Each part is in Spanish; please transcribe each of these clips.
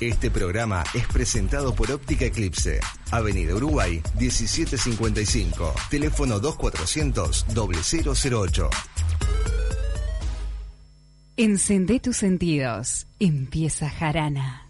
Este programa es presentado por Óptica Eclipse, Avenida Uruguay 1755, teléfono 2400 0008. Encendé tus sentidos. Empieza Jarana.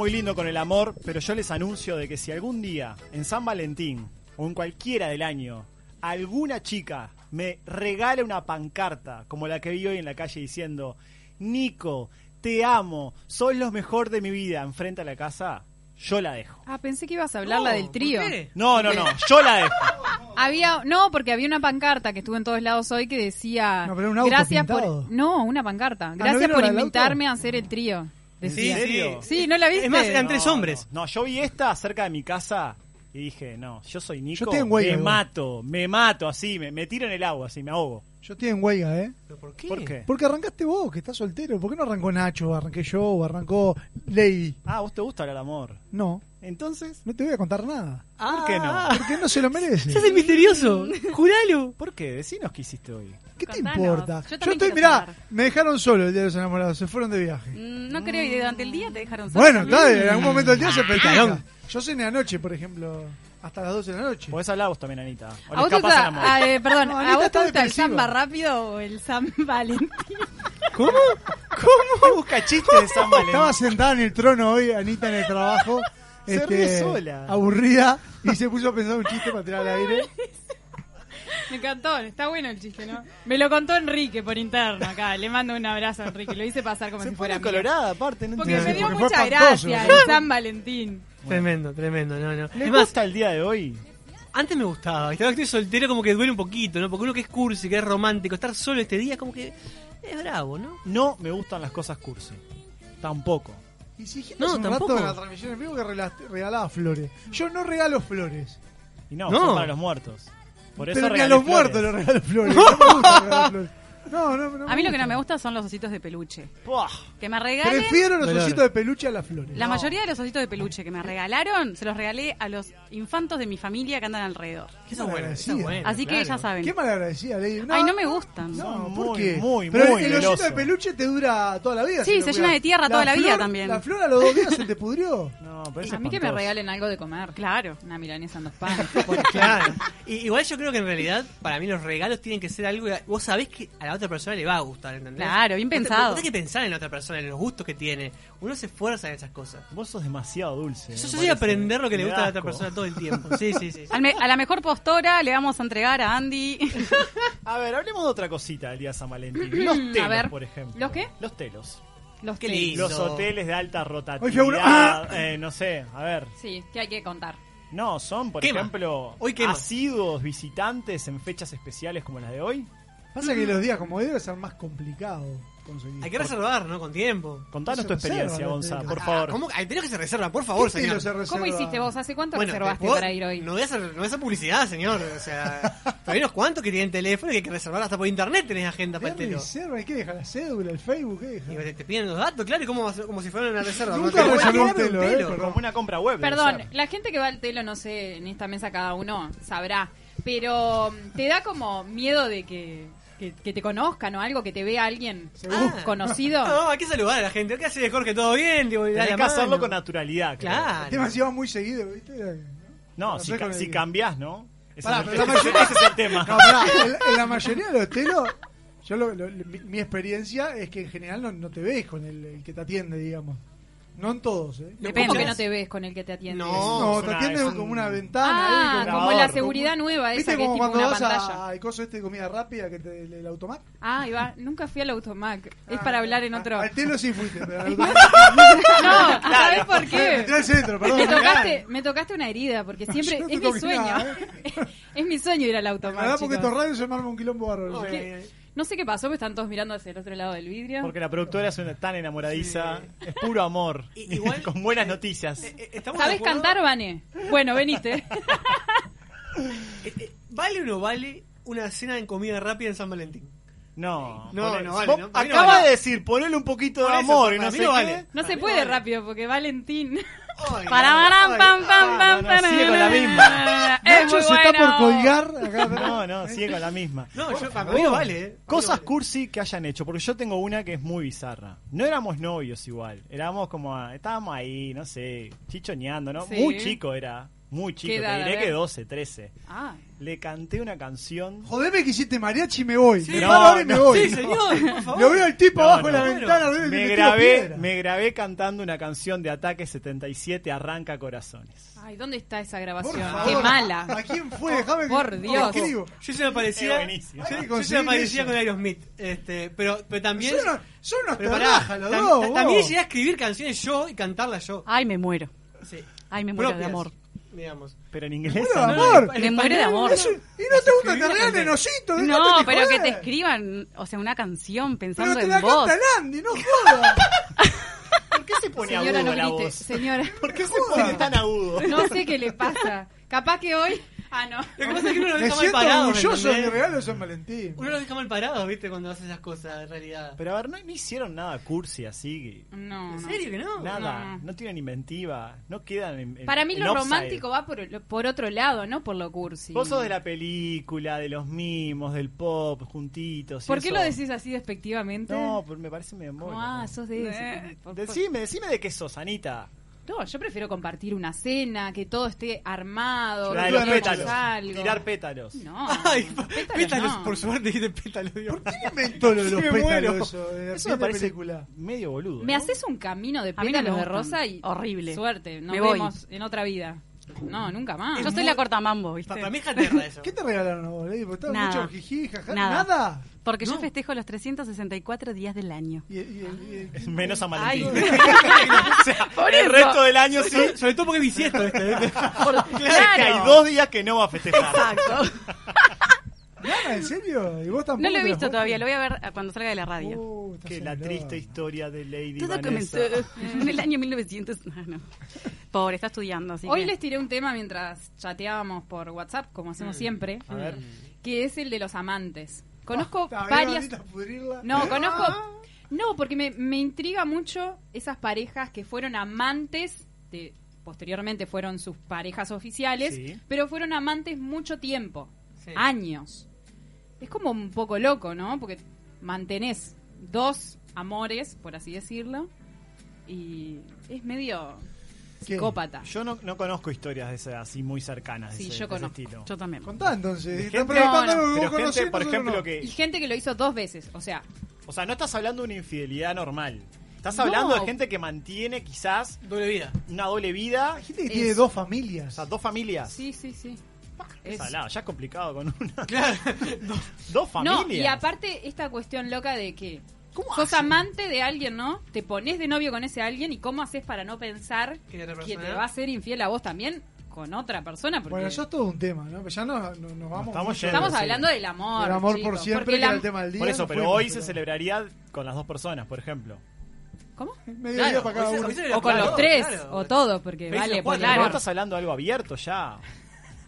Muy lindo con el amor, pero yo les anuncio de que si algún día, en San Valentín o en cualquiera del año, alguna chica me regala una pancarta como la que vi hoy en la calle diciendo, Nico, te amo, sos lo mejor de mi vida, enfrente a la casa, yo la dejo. Ah, pensé que ibas a hablar la del trío. No, no, no, yo la dejo. Había, no, porque había una pancarta que estuvo en todos lados hoy que decía No, pero era un auto gracias pintado. por no, una pancarta. ¿no Gracias por invitarme a hacer el trío. Decía. ¿En serio? Sí, ¿no la viste? Es más, eran tres No, hombres. No, no, yo vi esta cerca de mi casa y dije, no, yo soy Nico, Yo estoy en huelga, me mato, me mato así, me, me tiro en el agua, así, me ahogo. Yo estoy en huelga, ¿eh? ¿Pero por qué? ¿Por qué? Porque arrancaste vos, que estás soltero. ¿Por qué no arrancó Nacho? Arranqué yo o arrancó Lady. Ah, ¿vos te gusta el amor? No, Entonces, no te voy a contar nada. ¿por qué no? Porque no se lo merece. ¡Se hace misterioso! ¡Juralo! ¿Por qué? Decinos qué hiciste hoy. ¿Qué te Contanos. importa? Yo Yo, también estoy, quiero mirá, saber. me dejaron solo el día de los enamorados, se fueron de viaje. Mm, No creo, y durante el día te dejaron solo. Bueno, claro, en algún momento del día se picarón. festeja. Yo cené anoche, por ejemplo, hasta las 12 de la noche. Podés hablar vos también, Anita. O ¿A vos te el amor. ah, eh, perdón, No, ¿a Anita vos te está gusta el depresiva. samba rápido o el San Valentín? ¿Cómo? ¿Cómo? Busca chistes de San Valentín. Estaba sentada en el trono hoy, Anita en el trabajo. Este, Se ríe sola. Aburrida. Y se puso a pensar un chiste para tirar al aire. Me encantó, está bueno el chiste, ¿no? Me lo contó Enrique por interno acá. Le mando un abrazo a Enrique. Lo hice pasar como Se si fuera pone colorada, aparte. No Porque entiendo. me dio porque mucha gracia el San Valentín. Tremendo, tremendo, no, no. ¿Les Es más, gusta el día de hoy? antes me gustaba, que estoy soltero como que duele un poquito, ¿no? Porque uno que es cursi, que es romántico, estar solo este día como que es bravo, ¿no? No me gustan las cosas cursi. Tampoco. Y si dijiste No, hace un tampoco. rato en la transmisión en vivo que regalaba flores. Yo no regalo flores. Y no, No. son para los muertos. Por eso pero ni a regalé los flores. muertos les regalo flores. No me gusta regalar flores. No, no, no. A mí lo que no me gusta son los ositos de peluche. Puah. Que me regalen. Prefiero los Dolor. ositos de peluche a las flores. La mayoría de los ositos de peluche que me regalaron, se los regalé a los infantos de mi familia que andan alrededor. Qué Esa es buena, esa es malagradecida. buena, Así que claro. ya saben. Qué malagradecida, Lady. Ay, no me gustan. No, Son ¿por muy, qué? muy, Pero muy el osito de peluche te dura toda la vida. Sí, si lo se cuidas. llena de tierra toda la vida flor- también. La flor a los dos días se te pudrió. No, pero es A mí que me espantoso. regalen algo de comer. Claro. Una milanesa en dos panes. Claro. Y, igual yo creo que en realidad, para mí los regalos tienen que ser algo vos sabés que a la otra persona le va a gustar, ¿entendés? Claro, bien pensado. tenés que pensar en la otra persona, en los gustos que tiene. Uno se esfuerza en esas cosas. Vos sos demasiado dulce. Yo me soy aprender lo que le gusta a la otra persona todo el tiempo. Sí, sí, sí. Al me- a la mejor postora le vamos a entregar a Andy. A ver, hablemos de otra cosita del día de San Valentín. Los telos, A ver. por ejemplo. ¿Los qué? Los telos. Los lindo. Los hoteles de alta Oye, uno- rotatividad. eh, no sé, a ver. Sí, que hay que contar. No, son, por Quema. ejemplo, Hoy quema. asiduos visitantes en fechas especiales como las de hoy. Pasa que los días como hoy debe ser más complicado conseguir. Hay que reservar, ¿no? Con tiempo. Contanos tu experiencia, Gonza, por Ah, favor. ¿Cómo? Hay que se reservan, por favor, ¿Qué señor. reserva? ¿Cómo hiciste vos? ¿Hace cuánto Bueno, reservaste vos- para ir hoy? No voy, a hacer, no voy a hacer publicidad, señor. O sea, pero hay unos cuantos que tienen teléfono y que hay que reservar hasta por internet tenés agenda para el ¿Qué telo. reserva? ¿Y qué deja? ¿La cédula? ¿El Facebook? ¿Qué deja? Y te, te piden los datos, claro, y como, va a ser- como si fuera una reserva. Nunca No te- reservé un Claro, telo, eh, perdón. Como una compra web. debe Perdón, ser. la gente que va al telo, no sé, en esta mesa cada uno sabrá, pero mm, te da como miedo de que, que, que te conozcan o algo, que te vea alguien conocido. No, hay que saludar a la gente. ¿Qué hace Jorge? ¿Todo bien? Digo, Tenés que hacerlo con naturalidad. creo. Claro. El tema se muy seguido, ¿viste? No, No si, ca- si cambiás, ¿no? Ese, Pará, es, el, pero la ese- mayoría- ese es el tema. No, pará, en, en la mayoría de los telos Yo lo- lo- mi, mi experiencia es que en general no, no te ves con el, el que te atiende, digamos. No en todos, ¿eh? Depende. ¿Cómo que no te ves con el que te atiende? No. No, es te atiende es un- como una ventana. Ah, ahí, como la como- seguridad nueva, ¿Viste esa que es como tipo cuando una vas pantalla. a- al coso este de comida rápida, que te, el, el automac? Ah, ahí va. Nunca fui al Automac. Es Ah, para hablar en otro. Al telo sí fuiste, pero al automac... No, ¿sabes por qué? Entré al centro, perdón. Me tocaste, me tocaste una herida, porque siempre no es mi sueño. nada, es mi sueño ir al La Automac. verdad, porque estos radios se me arma un quilombo bárbaro. Es No sé qué pasó, pero están todos mirando hacia el otro lado del vidrio. Porque la productora es una tan enamoradiza. Es puro amor. Igual- con buenas noticias. Eh, eh, ¿estamos de ¿Sabes cantar, Vane? Bueno, veniste. Eh, eh, ¿Vale o no vale una cena en comida rápida en San Valentín? No, No, no vale, Acaba vale. de decir, ponele un poquito de eso, amor y no sé no qué. vale. No se puede vale. rápido, porque Valentín. Ay, Para, pam, pam, pam, no, no, sigue con la misma. Nacho se está por colgar. Acá, No, no, sigue con la misma. No, yo, para mí no vale, ¿eh? Cosas cursi que hayan hecho, porque yo tengo una que es muy bizarra. No éramos novios igual, éramos como, a- estábamos ahí, no sé, chichoneando, ¿no? Sí. Muy chico era, muy chico, te diré que 12, 13. Ah, Le canté una canción. Jodeme que hiciste mariachi y me voy. Sí. me No, paro ahora y me no, voy. Sí, señor, por favor. Lo veo al tipo No, abajo de no, la bueno. ventana. Me tiro grabé, me grabé cantando una canción de Ataque 77, Arranca Corazones. ay, ¿dónde está esa grabación? favor. Qué mala. ¿A quién fue? Déjame que- Por que Dios. escribo. Yo se me parecía. Es buenísimo. Sí, Yo se me parecía eso. con Aerosmith. Este, pero, pero también. Son unos, también llegué a escribir canciones yo y cantarlas yo. Ay, me muero. Sí. Ay, me muero de amor. Digamos. Pero en inglés. Bueno, amor. En Me muero de amor. Eso- y no te gusta que canción. osito. No, pero que te escriban, o sea, una canción pensando Pero te en la vos. canta Landy, no jodas. ¿Por qué se pone Señora, agudo no la voz? Señora, ¿Por qué se pone tan agudo? no sé qué le pasa. Capaz que hoy... Ah, no. Lo que pasa es que uno lo Me deja mal siento parado. ¿me orgulloso de mi regalo de San Valentín. Uno lo deja mal parado, ¿viste? Cuando hace esas cosas, en realidad. Pero a ver, no, no hicieron nada cursi así. No, ¿En no. serio que no? Nada, no. no, tienen inventiva, no quedan en, en- Para mí en lo offside. romántico va por, por otro lado, no por lo cursi. Vos sos de la película, de los mimos, del pop, juntitos. y ¿Por qué eso. lo decís así despectivamente? No, pues me parece medio embole, ah, ¿no? sos de ese. Eh, Por- por- Decime, decime de qué sos, Anita. No, yo prefiero compartir una cena, que todo esté armado, La que de los pétalos. algo. Tirar pétalos. No, Ay, pétalos pétalos, no. por suerte dijiste pétalos. ¿Por qué inventó lo de los pétalos eso? De Eso me parece película. medio boludo. Me haces un camino de no pétalos de rosa y Horrible. suerte, nos Me voy. vemos en otra vida. No, nunca más. Yo soy la cortamambo, ¿viste? Pa- Para mí es eso. ¿Qué te regalaron a vos, Lady? Porque estaba Nada. mucho jiji, jaja. Nada. ¿Nada? Porque yo No. festejo los 364 días del año. Y, y- y- y- Menos a Ay. Valentín. o sea, Por el eso. resto del año sí. Sobre, todo porque es bisiesto este. Claro. que hay dos días que no va a festejar. Exacto. ¿Nada? ¿En serio? ¿Y vos tampoco? No lo he visto lo todavía, lo voy a ver eh, cuando salga de la radio. Uh, Que la triste historia de Lady Todo Vanessa. comenzó en el año 1900. Ah, no. Pobre, está estudiando, así Hoy que... les tiré un tema mientras chateábamos por WhatsApp, como hacemos siempre, A ver. que es el de los amantes. Conozco Ah, está bien, varias... No, Ah. conozco... No, porque me, me intriga mucho esas parejas que fueron amantes, de, posteriormente fueron sus parejas oficiales, Sí. pero fueron amantes mucho tiempo, Sí. años. Es como un poco loco, ¿no? Porque mantenés dos amores, por así decirlo, y es medio ¿Qué? psicópata. Yo no, no conozco historias de ese, así muy cercanas. Sí, de ese, yo de ese conozco. estilo. Yo también. Contá entonces. Gente- No, no. Pero gente, por ejemplo, no. que. Y gente que lo hizo dos veces, o sea, O sea, no estás hablando de una infidelidad normal. Estás No. hablando de gente que mantiene quizás Doble vida. una doble vida. Hay gente que Es- tiene dos O familias. sea, dos familias. sí, sí, sí. Es- salado, ya es complicado con una. Claro. Dos familias. No, y aparte esta cuestión loca de que ¿Cómo sos hacen? amante de alguien, ¿no? Te pones de novio con ese alguien y cómo haces para no pensar Que te va a ser infiel a vos también con otra persona. Porque Bueno, eso es todo un tema, ¿no? Pero ya no, no- nos vamos. estamos yendo, estamos sí. hablando del amor. El amor chicos, por siempre, que era el tema del día. Por eso, no pero hoy se celebraría con las dos personas, por ejemplo. ¿Cómo? Medio Claro, día para cada uno. O con claro, los tres, claro. o todo, porque vale, vos Claro. estás hablando de algo abierto ya.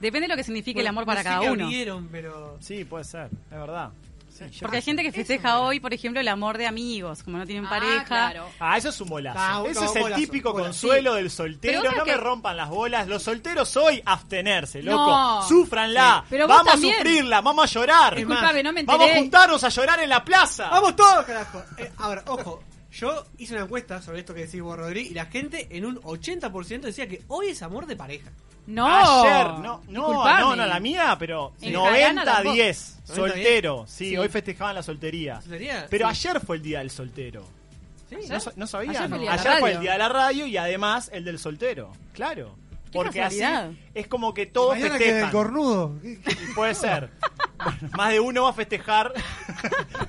Depende de lo que signifique el amor para no sé cada uno. abrieron, pero... Sí, puede ser, es verdad. Sí, Porque hay gente que festeja hoy, por ejemplo, el amor de amigos, como no tienen Ah, pareja. claro. Ah, eso es un bolazo. Ah, Ese no, es el bolazo, típico bolazo. consuelo del soltero. No que- me rompan las bolas. Los solteros hoy, abstenerse, loco. No. Súfranla. Sí. Pero vos vamos también. a sufrirla, vamos a llorar. Disculpame, no me Vamos a juntarnos a llorar en la plaza. ¡Vamos todos, carajo! Eh, ahora, ojo. Yo hice una encuesta sobre esto que decís vos, Rodri, y la gente en un 80% decía que hoy es amor de pareja. No. Ayer, no, no, no, no, la mía, pero En Jarana tampoco. 90-10, 90-10. soltero. Sí, Sí. hoy festejaban la soltería. ¿Soltería? Pero Sí. ayer fue el día del soltero. Sí, ¿No, sa- no sabían? Ayer fue el día de la Ayer fue el radio. día de la radio y además el del soltero. Claro. Porque así es como que todos Mañana que el festejan. cornudo. ¿Qué- qué- Y Puede ser. Bueno, más de uno va a festejar.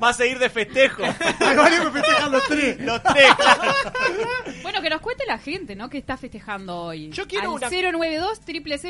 va a seguir de festejo. Hay varios que festejan los tres. Los tres, claro. Bueno, que nos cuente la gente, ¿no? Que está festejando hoy. Yo quiero Al una- 092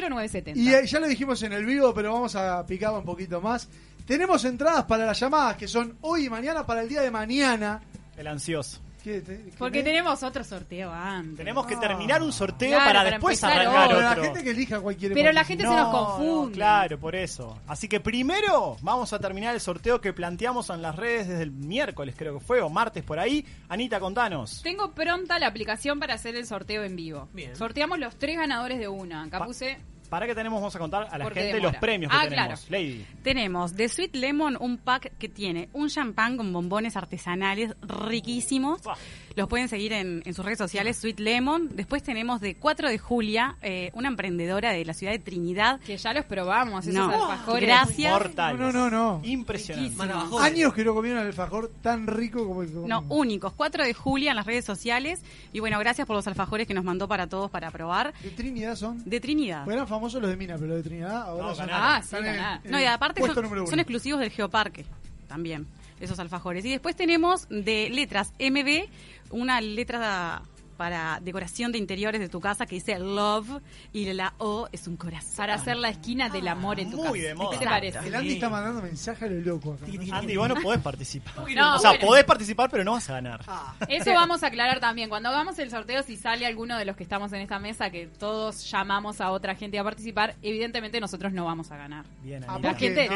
970 Y eh, ya lo dijimos en el vivo, pero vamos a picarlo un poquito más. Tenemos entradas para las llamadas que son hoy y mañana para el día de mañana. El ansioso. ¿Qué te- qué Porque tenemos otro sorteo antes. Tenemos que terminar un sorteo Claro, para para después empezar arrancar Pero otro. la gente que elija cualquier Pero la gente se nos confunde. claro, por eso. Así que primero vamos a terminar el sorteo que planteamos en las redes desde el miércoles, creo que fue, o martes por ahí. Anita, contanos. Tengo pronta la aplicación para hacer el sorteo en vivo. Bien. Sorteamos los tres ganadores de una. Acá Pa- puse. ¿Para qué tenemos? Vamos a contar a la Porque gente demora. los premios que Ah, tenemos. Lady. Tenemos de Sweet Lemon un pack que tiene un champán con bombones artesanales riquísimos. Los pueden seguir en, en sus redes sociales, Sweet Lemon. Después tenemos de 4 de Julia, eh, una emprendedora de la ciudad de Trinidad. Que ya los probamos, esos No. alfajores. Gracias. Mortales. No, no, no, no. Impresionante. Años que no comieron alfajor tan rico como el que No, únicos. 4 de Julia en las redes sociales. Y bueno, gracias por los alfajores que nos mandó para todos para probar. De Trinidad son. De Trinidad. Pues eran famosos los de Mina, pero los de Trinidad ahora No, son. ganaron. Ah, sí, en- No, y aparte son, son exclusivos del Geoparque también, esos alfajores. Y después tenemos de letras MB, una letra para decoración de interiores de tu casa que dice Love y la O es un corazón. Para hacer la esquina del amor en tu Muy casa. de moda. ¿Qué te parece? El Andy Sí. está mandando mensaje a lo loco acá. ¿no? Andy, vos no podés participar. No, o sea, bueno. podés participar, pero no vas a ganar. Ah, Eso vamos a aclarar también. Cuando hagamos el sorteo, si sale alguno de los que estamos en esta mesa, que todos llamamos a otra gente a participar, evidentemente nosotros no vamos a ganar. Bien, Ah. La gente-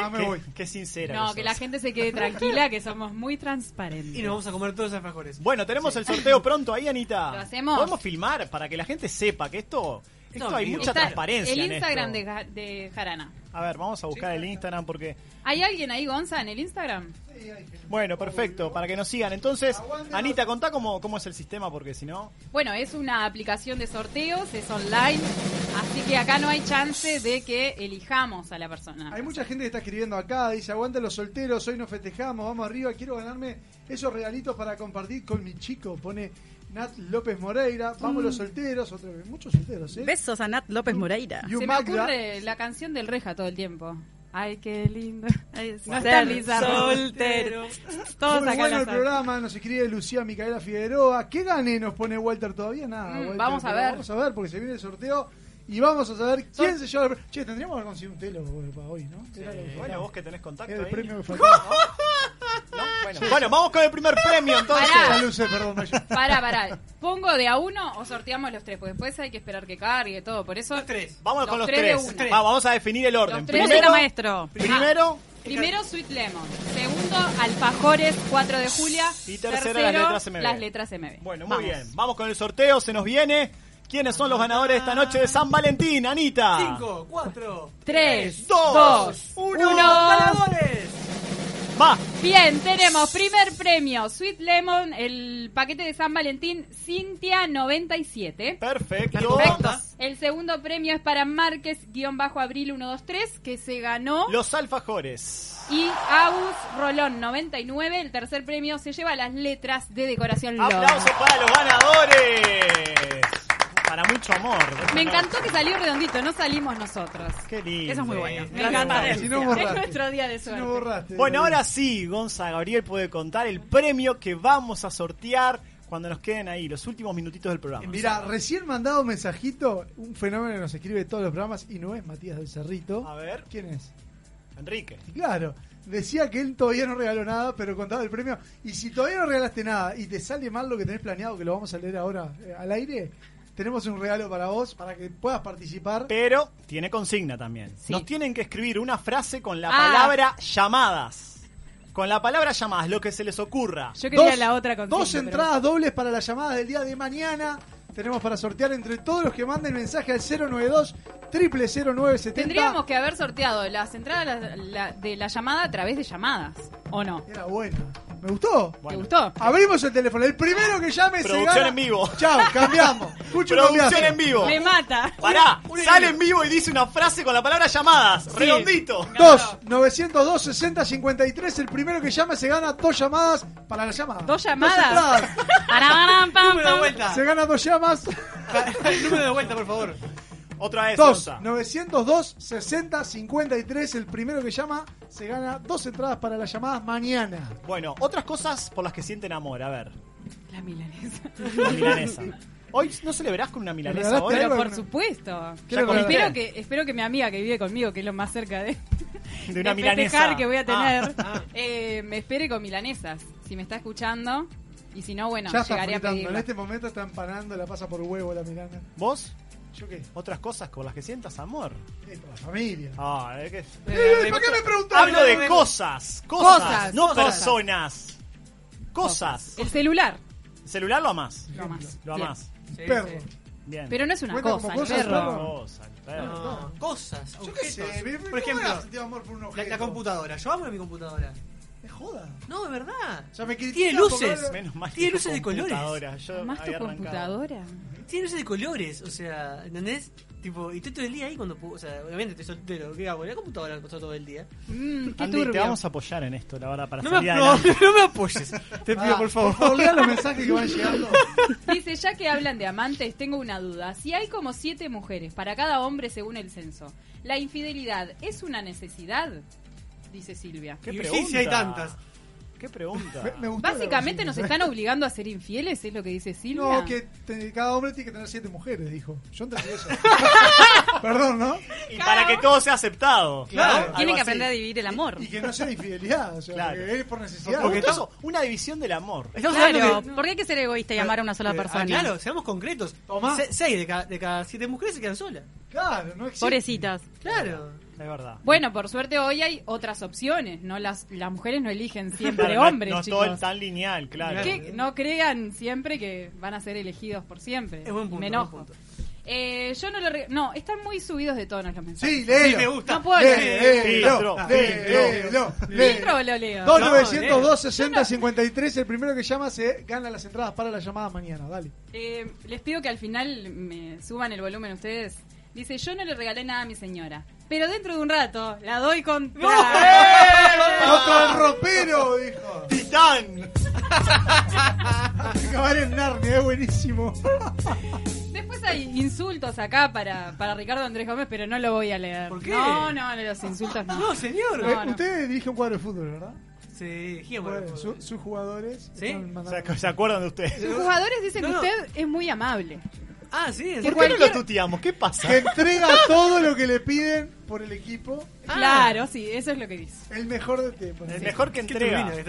Qué- sincera. No, que la gente se quede tranquila, que somos muy transparentes. y nos vamos a comer todos los alfajores. Bueno, tenemos el sorteo pronto ahí, Anita. ¿Lo hacemos? Podemos filmar para que la gente sepa que esto, esto No, hay mucha Está transparencia. el en Instagram de, esto. Ja- de Jarana. A ver, vamos a buscar el Instagram porque. ¿Hay alguien ahí, Gonza, en el Instagram? Bueno, perfecto, para que nos sigan. Entonces, Anita, contá cómo, cómo es el sistema porque si no. Bueno, es una aplicación de sorteos, es online, así que acá no hay chance de que elijamos a la persona. Hay mucha gente que está escribiendo acá, dice, aguanta los solteros, hoy nos festejamos, vamos arriba, quiero ganarme esos regalitos para compartir con mi chico, pone Nat López Moreira, vamos los solteros, otra vez, muchos solteros, ¿eh? Besos a Nat López Moreira. Y un Se me ocurre la canción del Reja todo el tiempo. Ay, qué lindo. Ay, No ser está Lizardo. soltero. Todos Muy acá bueno el programa, nos escribe Lucía Micaela Figueroa. ¿Qué gane nos pone Walter todavía? Nada. Mm, Walter, vamos a ver. Vamos a ver porque se viene el sorteo y vamos a saber quién se lleva el premio. Che, tendríamos que haber conseguido un telo eh, para hoy, ¿no? Era lo que Bueno, vos que tenés contacto Era el ahí. premio que faltaba. ¿No? Bueno, bueno, vamos con el primer premio entonces. Pará. Perdón. Pará, pará. ¿Pongo de a uno o sorteamos los tres? Porque después hay que esperar que cargue todo. Por eso. Los tres. Vamos Los con los tres. Va, vamos a definir el orden. Los tres de Primero, maestro. primero Primero, Sweet Lemon. Segundo, Alfajores, 4 de Julia. Y tercero, las letras MB. Las letras MB. Bueno, muy Vamos. bien. Vamos con el sorteo, se nos viene. ¿Quiénes son los ganadores de esta noche de San Valentín, Anita? 5, 4, 3, dos, 2, uno. 1. ganadores. Va. Bien, tenemos primer premio, Sweet Lemon, el paquete de San Valentín, Cintia 97. Perfecto. Perfecto. El segundo premio es para Márquez-Abril 123, que se ganó. Los alfajores. Y Agus Rolón 99. El tercer premio se lleva las letras de decoración. Aplausos para los ganadores. Para mucho amor. Me encantó que salió redondito, no salimos nosotros. Qué lindo. Eso es muy bueno. Me encanta. Si no Es nuestro día de Si suerte. no borraste. Bueno, ahora sí, Gonza Gabriel puede contar el premio que vamos a sortear cuando nos queden ahí, los últimos minutitos del programa. Mira, recién mandado un mensajito, un fenómeno que nos escribe todos los programas y no es Matías del Cerrito. A ver, ¿Quién es? Enrique. Claro, decía que él todavía no regaló nada, pero contaba el premio. Y si todavía no regalaste nada y te sale mal lo que tenés planeado, que lo vamos a leer ahora eh, al aire, tenemos un regalo para vos, para que puedas participar. Pero tiene consigna también. Sí. Nos tienen que escribir una frase con la Ah. palabra llamadas. Con la palabra llamadas, lo que se les ocurra. Yo quería Dos- la otra consigna, Dos pero- entradas dobles para las llamadas del día de mañana. Tenemos para sortear entre todos los que manden mensaje al 092 0970 Tendríamos que haber sorteado las entradas la- la- de la llamada a través de llamadas, ¿o no? Era bueno. ¿Me gustó? ¿Te Bueno. gustó? Abrimos el teléfono. El primero que llame se Producción gana. en vivo. Chao, cambiamos. Escucho un Producción en vivo. Me mata. Pará, sale en vivo y dice una frase con la palabra llamadas. Redondito. 2 902 60 53 el primero que llame se gana dos llamadas para la llamada ¿Dos llamadas? entradas. Pam, Número de pam. vuelta. se gana dos llamas El número de vuelta, por favor. Otra vez, 2 Gonza. 902 60 53 el primero que llama se gana dos entradas para las llamadas mañana Bueno, otras cosas por las que sienten amor. A ver, La milanesa. la milanesa. Hoy no celebrás con una milanesa hoy. Pero por supuesto. ¿Qué Ya le comiste. Espero que, espero que mi amiga que vive conmigo, que es lo más cerca de, De una de milanesa. que voy a tener, Ah, ah. eh, me espere con milanesas. Si me está escuchando. Y si no, bueno, ya llegaré a pedirla. en este momento está empanando la pasa por huevo la mirana ¿Vos? Yo qué Otras cosas por las que sientas amor. Eh, por la familia Ah, es que... Eh, ¿por qué me preguntaron? Hablo de cosas, cosas, Cosas, no cosas. personas. Cosas. El celular. ¿Celular lo amás? Lo más. Lo amás. Sí, perro sí. Bien. Pero no es una cosa, el cosas, perro. perro. No, cosas, yo qué sé Por ¿cómo ejemplo, amor por un la computadora. Yo amo mi computadora. Es joda No, es verdad. o sea me Tiene luces. Menos mal. Tiene luces de colores. yo ¿Más tu computadora? Tiene luces de colores, o sea, ¿entendés? Tipo, y estoy todo el día ahí cuando puedo, o sea, obviamente estoy soltero, ¿qué hago? La computadora pasó todo el día. Mmm, qué Andy, te vamos a apoyar en esto, la verdad, para No me, salir no, adelante. no me apoyes, te pido Ah, por favor. lea los mensajes que van llegando Dice, ya que hablan de amantes, tengo una duda. Si hay como siete mujeres para cada hombre según el censo, ¿la infidelidad es una necesidad? Dice Silvia. ¿Qué Y pregunta? sí hay tantas. ¿Qué pregunta? me, gustó Básicamente nos están obligando a ser infieles, es lo que dice Silvia. No, que te- cada hombre tiene que tener siete mujeres, dijo. Yo entendí eso. Perdón, ¿no? Y para que todo sea aceptado. Claro. Tienen que así. aprender a dividir el amor. Y que no sea infidelidad, o sea, Claro. que es por necesidad. Porque Porque eso, una división del amor. Estamos Claro, hablando que... ¿por qué hay que ser egoísta y amar a una sola Ah, persona? claro, seamos concretos. Se- seis de cada, de cada siete mujeres se quedan solas. Claro, no existe. Pobrecitas. Claro. Es verdad. Bueno, por suerte hoy hay otras opciones, no las las mujeres no eligen siempre Claro, no- hombres, no, es chicos. todo tan lineal, claro. Que no crean siempre que van a ser elegidos por siempre. Es buen punto, Me buen enojo. punto. Eh, yo no lo re- no, están muy subidos de tonos los mensajes. Sí, léelo. Sí, me gusta. No puedo leer. Léelo, léelo, ¿Filtro léelo. o lo leo? 2 No, 902 60 53 el primero que llama se gana las entradas para la llamada mañana, dale. Eh, les pido que al final me suban el volumen ustedes. Dice, yo no le regalé nada a mi señora, pero dentro de un rato la doy con... ¡Contra el ropero! Dijo. ¡Titán! Acabar en Narnia, es buenísimo. Después hay insultos acá para, para Ricardo Andrés Gómez, pero no lo voy a leer. ¿Por qué? No, no, los insultos no. No, señor. No, no. Usted dirige un cuadro de fútbol, ¿verdad? Sí. Bueno, su- sus jugadores ¿Sí? están mandando- ¿Se, acuerdan de usted? Sus jugadores dicen No, que no. usted es muy amable. Ah, sí, ¿Por qué serio. no lo tuteamos? ¿Qué pasa? que entrega todo lo que le piden por el equipo. Ah. Claro, sí, eso es lo que dice. El mejor de tiempo. El mejor que entrega.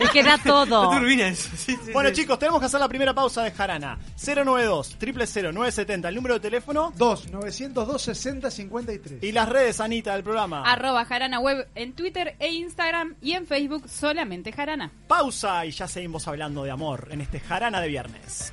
Es que da todo. Eso. Sí, sí, Bueno, sí. chicos, tenemos que hacer la primera pausa de Jarana. 092 000 970 el número de teléfono 2 902 60 53. y las redes, Anita, del programa. Arroba Jarana Web en Twitter e Instagram y en Facebook solamente Jarana. Pausa y ya seguimos hablando de amor en este Jarana de viernes.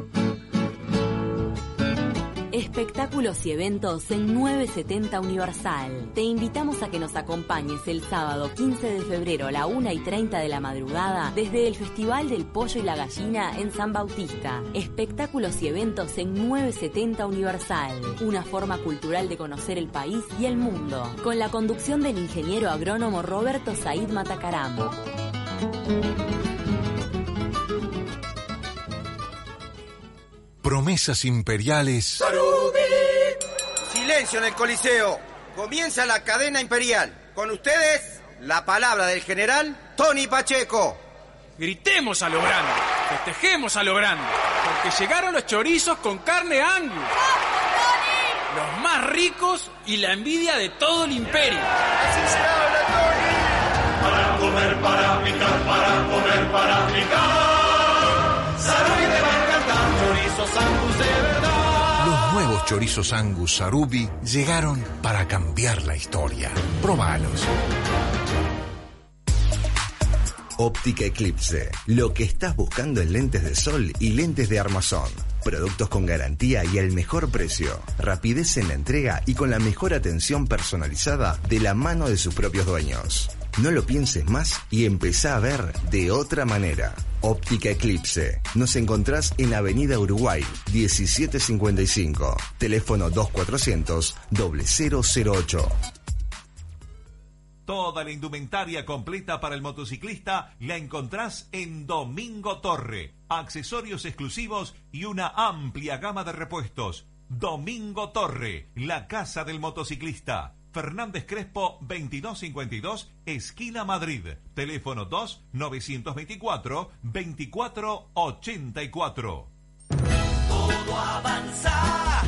Espectáculos y eventos en 970 Universal. Te invitamos a que nos acompañes el sábado 15 de febrero a la 1 y 30 de la madrugada desde el Festival del Pollo y la Gallina en San Bautista. Espectáculos y eventos en 970 Universal. Una forma cultural de conocer el país y el mundo. Con la conducción del ingeniero agrónomo Roberto Said Matacaram. Promesas imperiales Silencio en el Coliseo. Comienza la cadena imperial. Con ustedes, la palabra del general Tony Pacheco. Gritemos a lo grande, festejemos a lo grande, porque llegaron los chorizos con carne angus. Los más ricos y la envidia de todo el imperio. Así se habla, Tony. Para comer, para picar, para comer, para picar. Chorizos angus de verdad. Los nuevos chorizos Angus Sarubi llegaron para cambiar la historia. Probalos. Óptica Eclipse. Lo que estás buscando en lentes de sol y lentes de armazón. Productos con garantía y al mejor precio. Rapidez en la entrega y con la mejor atención personalizada de la mano de sus propios dueños. No lo pienses más y empezá a ver de otra manera. Óptica Eclipse. Nos encontrás en Avenida Uruguay, 1755. Teléfono 2400 0008. Toda la indumentaria completa para el motociclista la encontrás en Domingo Torre. Accesorios exclusivos y una amplia gama de repuestos. Domingo Torre, la casa del motociclista. Fernández Crespo 2252, esquina Madrid. Teléfono 2 924 2484. Todo avanza.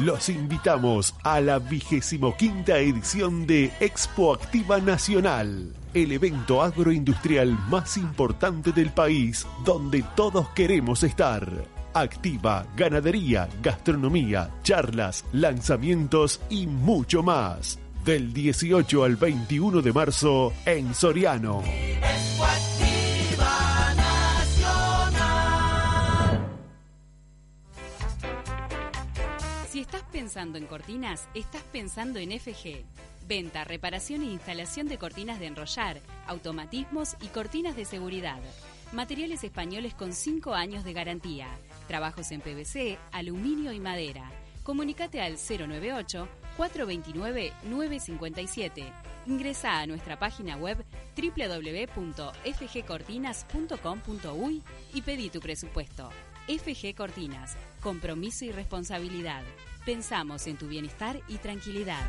Los invitamos a la vigésimo quinta edición de Expo Activa Nacional, el evento agroindustrial más importante del país, donde todos queremos estar. Activa, ganadería, gastronomía, charlas, lanzamientos y mucho más. Del 18 al 21 de marzo en Soriano. Si estás pensando en cortinas, estás pensando en FG. Venta, reparación e instalación de cortinas de enrollar, automatismos y cortinas de seguridad. Materiales españoles con 5 años de garantía. Trabajos en PVC, aluminio y madera. Comunicate al 098-429-957. Ingresa a nuestra página web www.fgcortinas.com.uy y pedí tu presupuesto. FG Cortinas, compromiso y responsabilidad. Pensamos en tu bienestar y tranquilidad.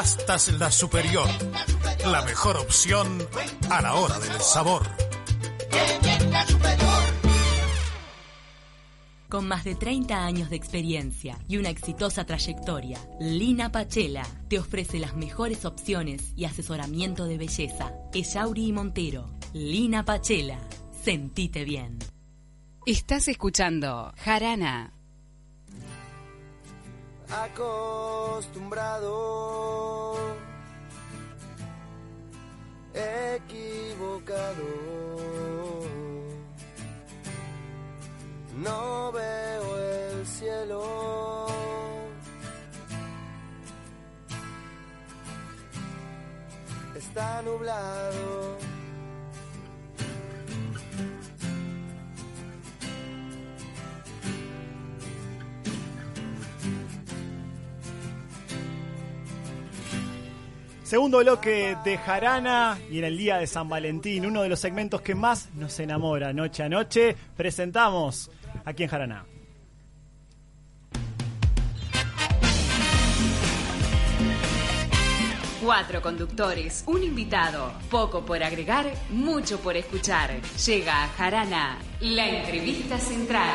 Pastas La Superior. La mejor opción a la hora del sabor. Con más de 30 años de experiencia y una exitosa trayectoria, Lina Pachela te ofrece las mejores opciones y asesoramiento de belleza. Echauri y Montero. Lina Pachela. Sentite bien. Estás escuchando Jarana. Acostumbrado, equivocado. No veo el cielo. Está nublado. Segundo bloque de Jarana y en el día de San Valentín, uno de los segmentos que más nos enamora noche a noche, presentamos aquí en Jarana. Cuatro conductores, un invitado, poco por agregar, mucho por escuchar. Llega a Jarana, la entrevista central.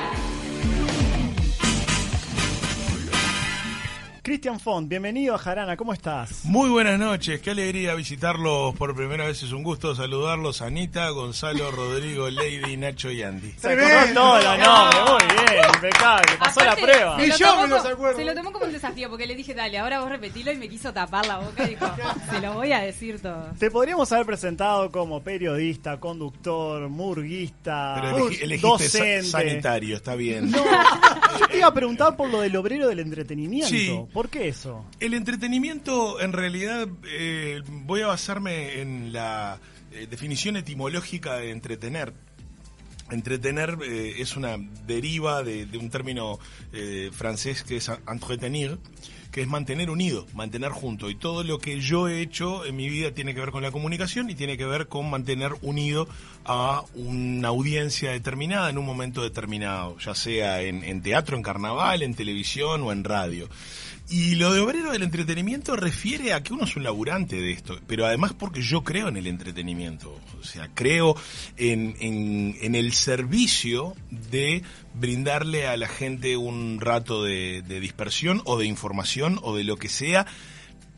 Cristian Font, bienvenido a Jarana, ¿cómo estás? Muy buenas noches, qué alegría visitarlos por primera vez, es un gusto saludarlos, Anita, Gonzalo, Rodrigo, Lady, Nacho y Andy. Se acordó todo el nombre, muy bien, impecable, pasó la prueba. Se lo, tomó como, se lo tomó como un desafío porque le dije, dale, ahora vos repetilo y me quiso tapar la boca y dijo, se lo voy a decir todo. Te podríamos haber presentado como periodista, conductor, murguista, Pero elegí- elegiste sa- docente. sanitario, está bien. No, yo te iba a preguntar por lo del obrero del entretenimiento. Sí. ¿Por qué eso? El entretenimiento, en realidad, eh, voy a basarme en la eh, definición etimológica de entretener. Entretener eh, es una deriva de, de un término eh, francés que es entretenir, que es mantener unido, mantener junto. Y todo lo que yo he hecho en mi vida tiene que ver con la comunicación y tiene que ver con mantener unido a una audiencia determinada en un momento determinado, ya sea en, teatro, en carnaval, en televisión o en radio. Y lo de obrero del entretenimiento refiere a que uno es un laburante de esto, pero además porque yo creo en el entretenimiento, o sea, creo en, en, el servicio de brindarle a la gente un rato de dispersión o de información o de lo que sea,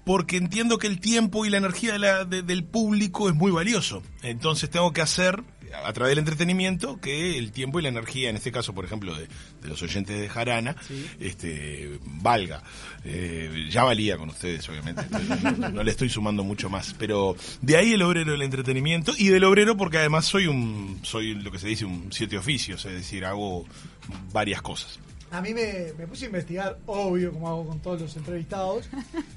porque entiendo que el tiempo y la energía de la- de- del público es muy valioso. Entonces tengo que hacer, a través del entretenimiento, que el tiempo y la energía, en este caso, por ejemplo, de, de los oyentes de Jarana, este, valga. Eh, ya valía con ustedes, obviamente. No, no- no le estoy sumando mucho más. Pero de ahí el obrero del entretenimiento y del obrero porque además soy un, soy lo que se dice un siete oficios, es decir, hago varias cosas. A mí me, me puse a investigar, obvio, como hago con todos los entrevistados,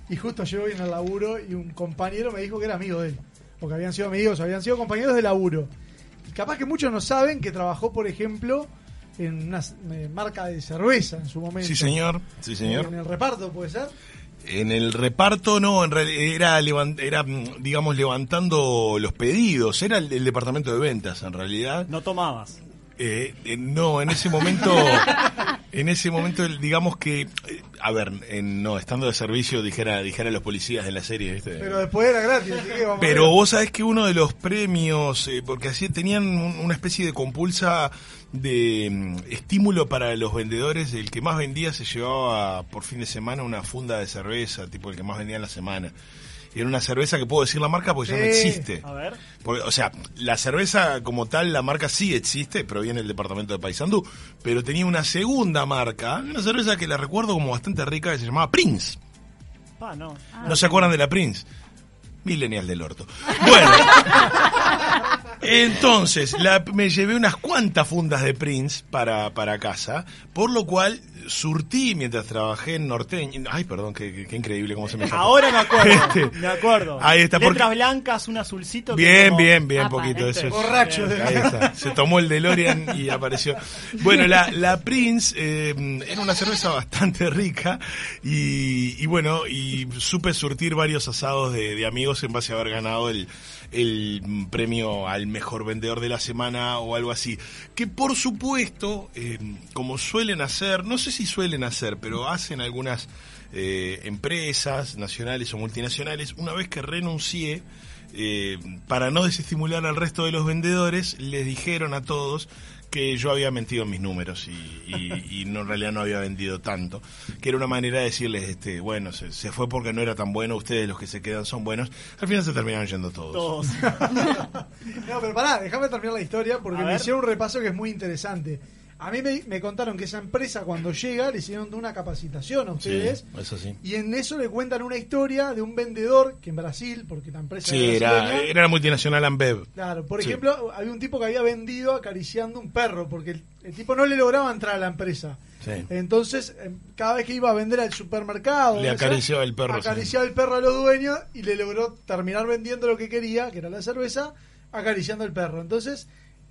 y justo llego hoy en el laburo y un compañero me dijo que era amigo de él, porque habían sido amigos, habían sido compañeros de laburo. Y capaz que muchos no saben que trabajó, por ejemplo, en una eh, marca de cerveza en su momento. Sí, señor. Sí, señor. En el reparto, ¿puede ser? En el reparto no, en realidad era, mm, digamos, levantando los pedidos, era el, el departamento de ventas en realidad. No tomabas. Eh, eh, no, en ese momento, en ese momento, digamos que, eh, a ver, en- no, estando de servicio, dijera, dijera los policías de la serie, ¿viste? Pero después era gratis, así que vamos a Pero vos sabés que uno de los premios, eh, porque así tenían un- una especie de compulsa de mm, estímulo para los vendedores, el que más vendía se llevaba por fin de semana una funda de cerveza, tipo el que más vendía en la semana. Era una cerveza que puedo decir la marca porque ya no existe. A ver. Porque, o sea, la cerveza como tal, la marca sí existe, proviene del departamento de Paysandú, pero tenía una segunda marca, una cerveza que la recuerdo como bastante rica, que se llamaba Prince. Pa, no. ¿No se acuerdan de la Prince? Millennial del orto. Bueno. Entonces, la- me llevé unas cuantas fundas de Prince para, para casa, por lo cual surtí mientras trabajé en Norteño. Ay, perdón, qué, qué- qué increíble cómo se me escapa. Ahora me acuerdo, Este, me acuerdo. Ahí está, Letras porque- blancas, un azulcito. que Bien, como- bien, bien, Apa, poquito. este. Eso es. Borracho. Ahí está. Se tomó el DeLorean y apareció. Bueno, la, la Prince eh, era una cerveza bastante rica y, y bueno, y supe surtir varios asados de, de amigos en base a haber ganado el, el premio al mejor vendedor de la semana o algo así. Que por supuesto, eh, como suelen hacer, no sé si suelen hacer, pero hacen algunas eh, empresas nacionales o multinacionales, una vez que renuncié, eh, para no desestimular al resto de los vendedores, les dijeron a todos que yo había mentido en mis números y, y- y no, en realidad no había vendido tanto. Que era una manera de decirles, este, bueno, se, se fue porque no era tan bueno, ustedes los que se quedan son buenos. Al final se terminaron yendo todos. Todos. No, pero pará, déjame terminar la historia porque me hicieron un repaso que es muy interesante. A mí me, me contaron que esa empresa cuando llega le hicieron una capacitación a ustedes Sí, eso sí. y en eso le cuentan una historia de un vendedor que en Brasil, porque la empresa Sí, era, era la multinacional Ambev. Claro, por ejemplo, había un tipo que había vendido acariciando un perro porque el, el tipo no le lograba entrar a la empresa. Entonces, eh, cada vez que iba a vender al supermercado, Le acariciaba el perro. Acariciaba el perro a los dueños y le logró terminar vendiendo lo que quería, que era la cerveza, acariciando el perro. Entonces,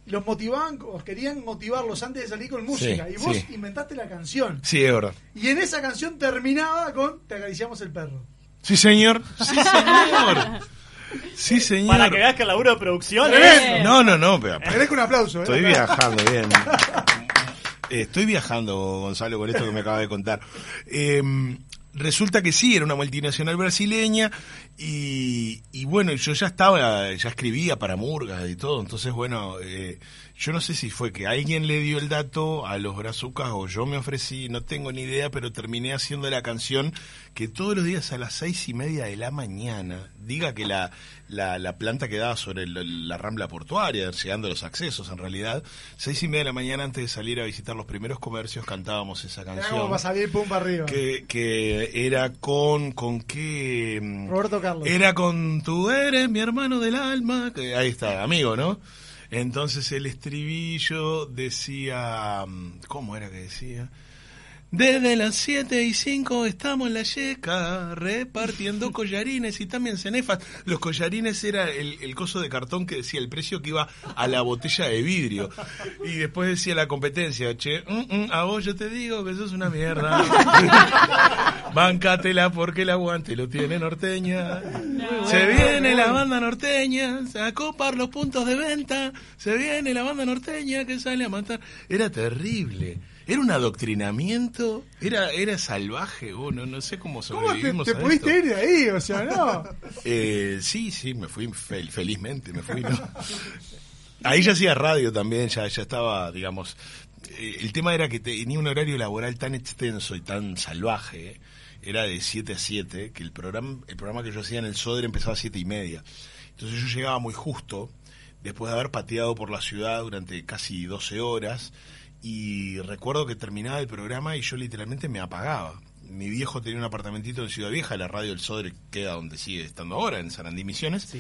los motivaban, os querían motivarlos antes de salir con música. Sí, y vos sí. inventaste la canción. Sí, es verdad. Y en esa canción terminaba con Te acariciamos el perro. Sí, señor. Sí, señor. Sí, señor. Para que veas que el laburo de producción Tremendo. No, no, no. Pero, Merezco un aplauso. ¿eh? Estoy viajando, bien. Eh, Estoy viajando, Gonzalo, con esto que me acaba de contar. Eh, resulta que sí, era una multinacional brasileña y, y bueno, yo ya estaba, ya escribía para Murga y todo, entonces bueno, eh, yo no sé si fue que alguien le dio el dato a los brazucas o yo me ofrecí, no tengo ni idea, pero terminé haciendo la canción que todos los días a las seis y media de la mañana, diga que la, la, la planta quedaba sobre el- la rambla portuaria, llegando a los accesos en realidad, seis y media de la mañana antes de salir a visitar los primeros comercios cantábamos esa canción. para salir pum para arriba. Que, que era con con qué mm, Roberto Carlos. era con tú eres mi hermano del alma que ahí está amigo no entonces el estribillo decía mm, cómo era que decía desde las 7 y 5 estamos en la yeca repartiendo collarines y también cenefas. Los collarines era el, el coso de cartón que decía el precio que iba a la botella de vidrio. Y después decía la competencia, che, mm, mm, a vos yo te digo que sos una mierda. Bancátela porque el aguante lo tiene norteña. Se viene la banda norteña, a copar los puntos de venta. Se viene la banda norteña que sale a matar. Era terrible. Era un adoctrinamiento, era, era salvaje, uno, no sé cómo ¿Cómo te, sobrevivimos te a pudiste esto. ir de ahí? O sea, no. Eh, sí, sí, me fui fel- felizmente, me fui. ¿no? Ahí ya hacía radio también, ya, ya estaba, digamos. eh, el tema era que tenía un horario laboral tan extenso y tan salvaje, era de 7 a 7, que el programa, el programa que yo hacía en el Sodre empezaba a 7 y media. Entonces yo llegaba muy justo, después de haber pateado por la ciudad durante casi 12 horas, y recuerdo que terminaba el programa y yo literalmente me apagaba. Mi viejo tenía un apartamentito en Ciudad Vieja, la radio del Sodre queda donde sigue estando ahora, en Sarandí Misiones.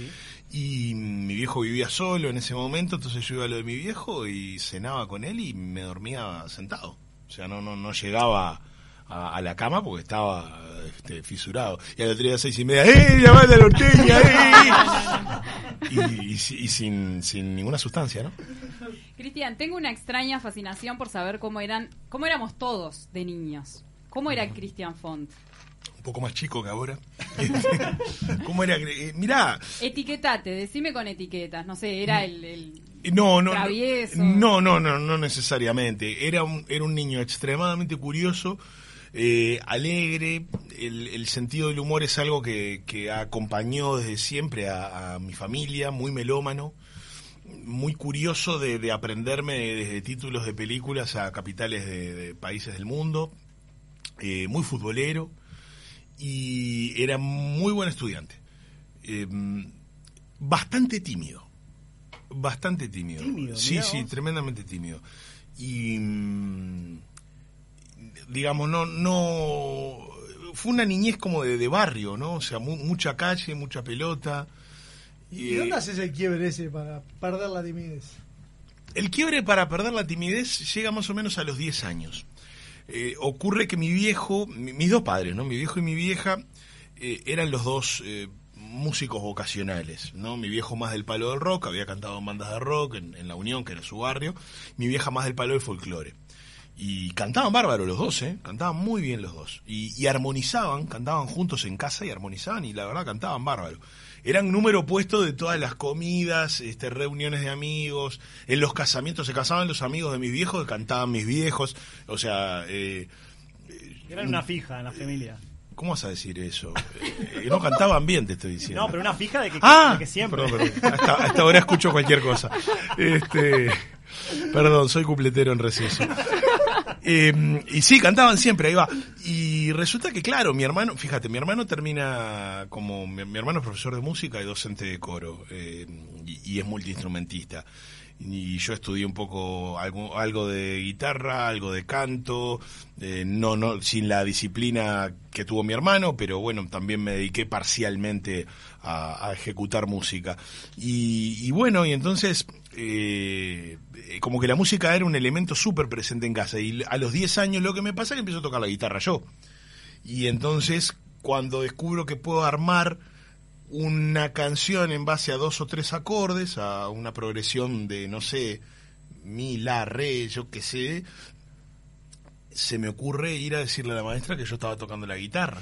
Y mi viejo vivía solo en ese momento, entonces yo iba a lo de mi viejo y cenaba con él y me dormía sentado. O sea, no, no, no llegaba a, a la cama porque estaba este, fisurado. Y al otro día a seis y media, ¡eh, la banda norteña, eh! Y, y y sin, sin ninguna sustancia, ¿no? Cristian, tengo una extraña fascinación por saber cómo eran, cómo éramos todos de niños. ¿Cómo era Cristian Font? Un poco más chico que ahora. ¿Cómo era? Eh, mirá, Etiquetate, decime con etiquetas. No sé, era el, el No, no, travieso. no, no, no, no necesariamente. Era un, era un niño extremadamente curioso, eh, alegre. El, el sentido del humor es algo que, que acompañó desde siempre a, a mi familia, muy melómano, muy curioso de, de aprenderme desde títulos de películas a capitales de, de países del mundo, eh, muy futbolero y era muy buen estudiante. Eh, bastante tímido. Bastante tímido. Tímido, sí, sí, tremendamente tímido. Y mm, digamos, no, no fue una niñez como de, de barrio, ¿no? O sea, mu- mucha calle, mucha pelota. ¿Y dónde haces el quiebre ese para perder la timidez? el quiebre para perder la timidez llega más o menos a los 10 años. Eh, ocurre que mi viejo, mi- mis dos padres, ¿no? Mi viejo y mi vieja eh, eran los dos eh, músicos vocacionales, ¿no? Mi viejo más del palo del rock, había cantado en bandas de rock en, en La Unión, que era su barrio. Mi vieja más del palo del folclore. Y cantaban bárbaro los dos, ¿eh? Cantaban muy bien los dos. Y, y armonizaban, cantaban juntos en casa y armonizaban y la verdad cantaban bárbaro. Eran número opuesto de todas las comidas, este, reuniones de amigos, en los casamientos se casaban los amigos de mis viejos, cantaban mis viejos, o sea... Eh, Eran una fija en la familia. ¿Cómo vas a decir eso? Eh, no cantaban bien, te estoy diciendo. No, pero una fija de que, Ah, de que siempre. Perdón, perdón. Hasta, hasta ahora escucho cualquier cosa. Este, perdón, soy cupletero en receso. Eh, y sí, cantaban siempre, ahí va. Y resulta que, claro, mi hermano, fíjate, mi hermano termina como, mi, hermano es profesor de música y docente de coro, eh, y, es multiinstrumentista. Y yo estudié un poco algo, algo de guitarra, algo de canto, eh, no, no, sin la disciplina que tuvo mi hermano, pero bueno, también me dediqué parcialmente a, ejecutar música. Y, y bueno, y entonces, como que la música era un elemento súper presente en casa. Y a los 10 años lo que me pasa es que empiezo a tocar la guitarra yo. Y entonces, cuando descubro que puedo armar una canción en base a dos o tres acordes, a una progresión de, no sé, mi, la, re, yo qué sé, se me ocurre ir a decirle a la maestra que yo estaba tocando la guitarra.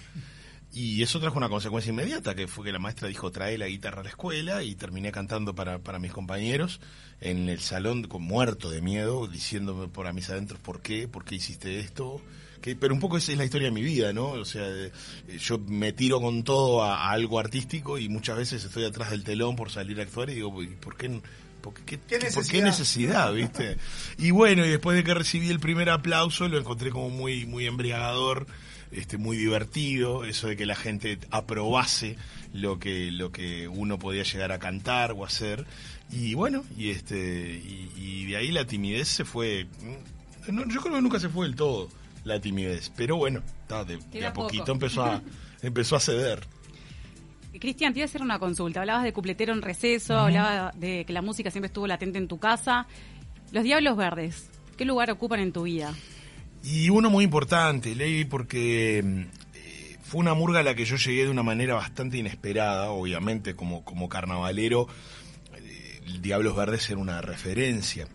Y eso trajo una consecuencia inmediata, que fue que la maestra dijo trae la guitarra a la escuela y terminé cantando para, para mis compañeros en el salón con muerto de miedo, diciéndome por a mis adentros por qué, por qué hiciste esto. Que, pero un poco esa es la historia de mi vida, ¿no? O sea, eh, yo me tiro con todo a, a algo artístico y muchas veces estoy atrás del telón por salir a actuar y digo, ¿y ¿por qué? qué- ¿Qué ¿Por qué necesidad? necesidad, viste? Y bueno, y después de que recibí el primer aplauso, lo encontré como muy, muy embriagador, este, muy divertido, eso de que la gente aprobase lo que, lo que uno podía llegar a cantar o hacer. Y bueno, y este, y, y de ahí la timidez se fue. no, yo creo que nunca se fue del todo la timidez, pero bueno, ta, de, a poquito poco. empezó a, empezó a ceder. Cristian, te iba a hacer una consulta. Hablabas de cupletero en receso, Ujú. hablabas de que la música siempre estuvo latente en tu casa. Los Diablos Verdes, ¿qué lugar ocupan en tu vida? Y uno muy importante, Ley, porque mm, eh, fue una murga a la que yo llegué de una manera bastante inesperada, obviamente como, como carnavalero, eh, Diablos Verdes era una referencia.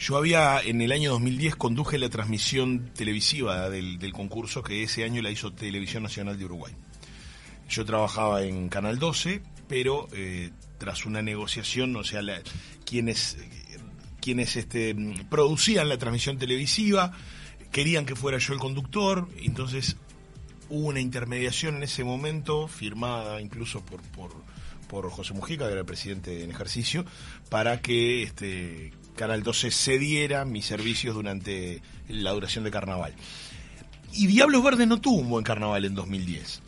Yo había, en el año 2010, conduje la transmisión televisiva del, del concurso que ese año la hizo Televisión Nacional de Uruguay. Yo trabajaba en Canal 12, pero eh, tras una negociación, o sea, la- quienes, quienes este, mm, producían la transmisión televisiva querían que fuera yo el conductor, entonces hubo una intermediación en ese momento, firmada incluso por, por, José Mujica, que era el presidente en ejercicio, para que este, Canal 12 cediera mis servicios durante la duración de carnaval. Y Diablos Verdes no tuvo un buen carnaval en 2010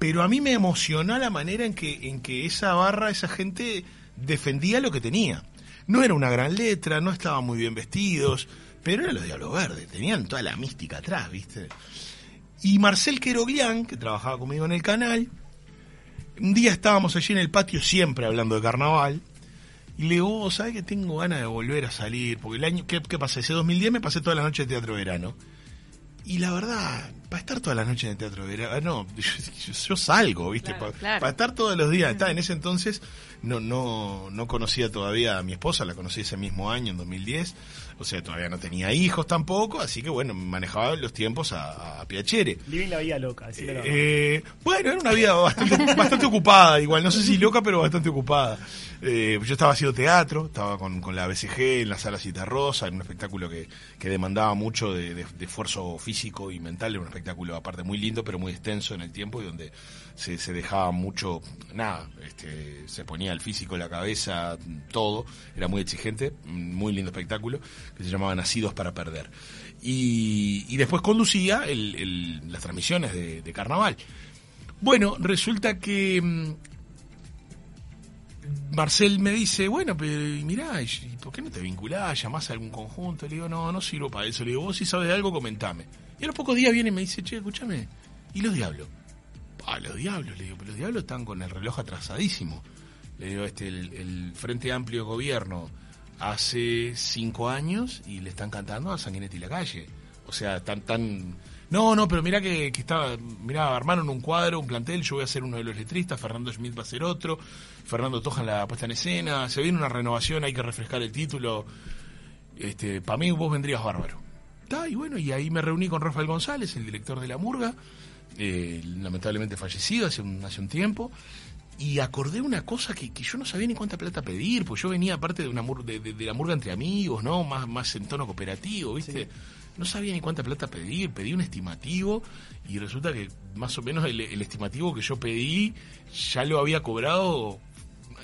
pero a mí me emocionó la manera en que, en que esa barra, esa gente defendía lo que tenía. No era una gran letra, no estaban muy bien vestidos, pero eran los Diablos Verdes, tenían toda la mística atrás, ¿viste? Y Marcel Queroglián, que trabajaba conmigo en el canal, un día estábamos allí en el patio siempre hablando de carnaval, y le digo, "Oh, ¿sabes que tengo ganas de volver a salir? Porque el año, ¿qué, qué pasé? Ese 2010 me pasé toda la noche de teatro verano. Y la verdad, para estar todas las noches en el teatro de verano, yo, yo- yo salgo, ¿viste? Claro, para claro. estar todos los días. Está, en ese entonces no, no, no conocía todavía a mi esposa, la conocí ese mismo año, en 2010. O sea, todavía no tenía hijos tampoco, así que bueno, manejaba los tiempos a, a Piacere. Living la vida loca. Eh, bueno, era una vida bastante, bastante ocupada, igual, no sé si loca, pero bastante ocupada. Eh, yo estaba haciendo teatro, estaba con, con la BCG en la sala Citarrosa, en un espectáculo que, que demandaba mucho de, de- de esfuerzo físico y mental, era un espectáculo aparte muy lindo, pero muy extenso en el tiempo y donde se, se dejaba mucho, nada, este, se ponía el físico, la cabeza, todo, era muy exigente, muy lindo espectáculo, se llamaba Nacidos para Perder. Y, y después conducía las transmisiones de, carnaval. Bueno, resulta que mm, Marcel me dice, bueno, pero mirá, ¿y ¿por qué no te vinculás? ¿Llamás a algún conjunto? Le digo, no, no sirvo para eso. Le digo, vos si sabes de algo, comentame. Y a los pocos días viene y me dice, che, escúchame, ¿y los diablos? Ah, los diablos, le digo, pero los diablos están con el reloj atrasadísimo. Le digo, este, el, el Frente Amplio Gobierno hace cinco años y le están cantando a Sanguinetti la calle. O sea, tan, tan... No, no, pero mira que, que estaba, mira, armaron un cuadro, un plantel, yo voy a ser uno de los letristas, Fernando Schmidt va a ser otro, Fernando Toja en la puesta en escena, se viene una renovación, hay que refrescar el título. Este, para mí vos vendrías bárbaro. Está, y bueno, y ahí me reuní con Rafael González, el director de La Murga, eh, lamentablemente fallecido hace un, hace un tiempo, y acordé una cosa que, que yo no sabía ni cuánta plata pedir, pues yo venía aparte de una mur- de, de- de la murga entre amigos, ¿no? Más, más en tono cooperativo, ¿viste? No sabía ni cuánta plata pedir, pedí un estimativo y resulta que más o menos el, el estimativo que yo pedí ya lo había cobrado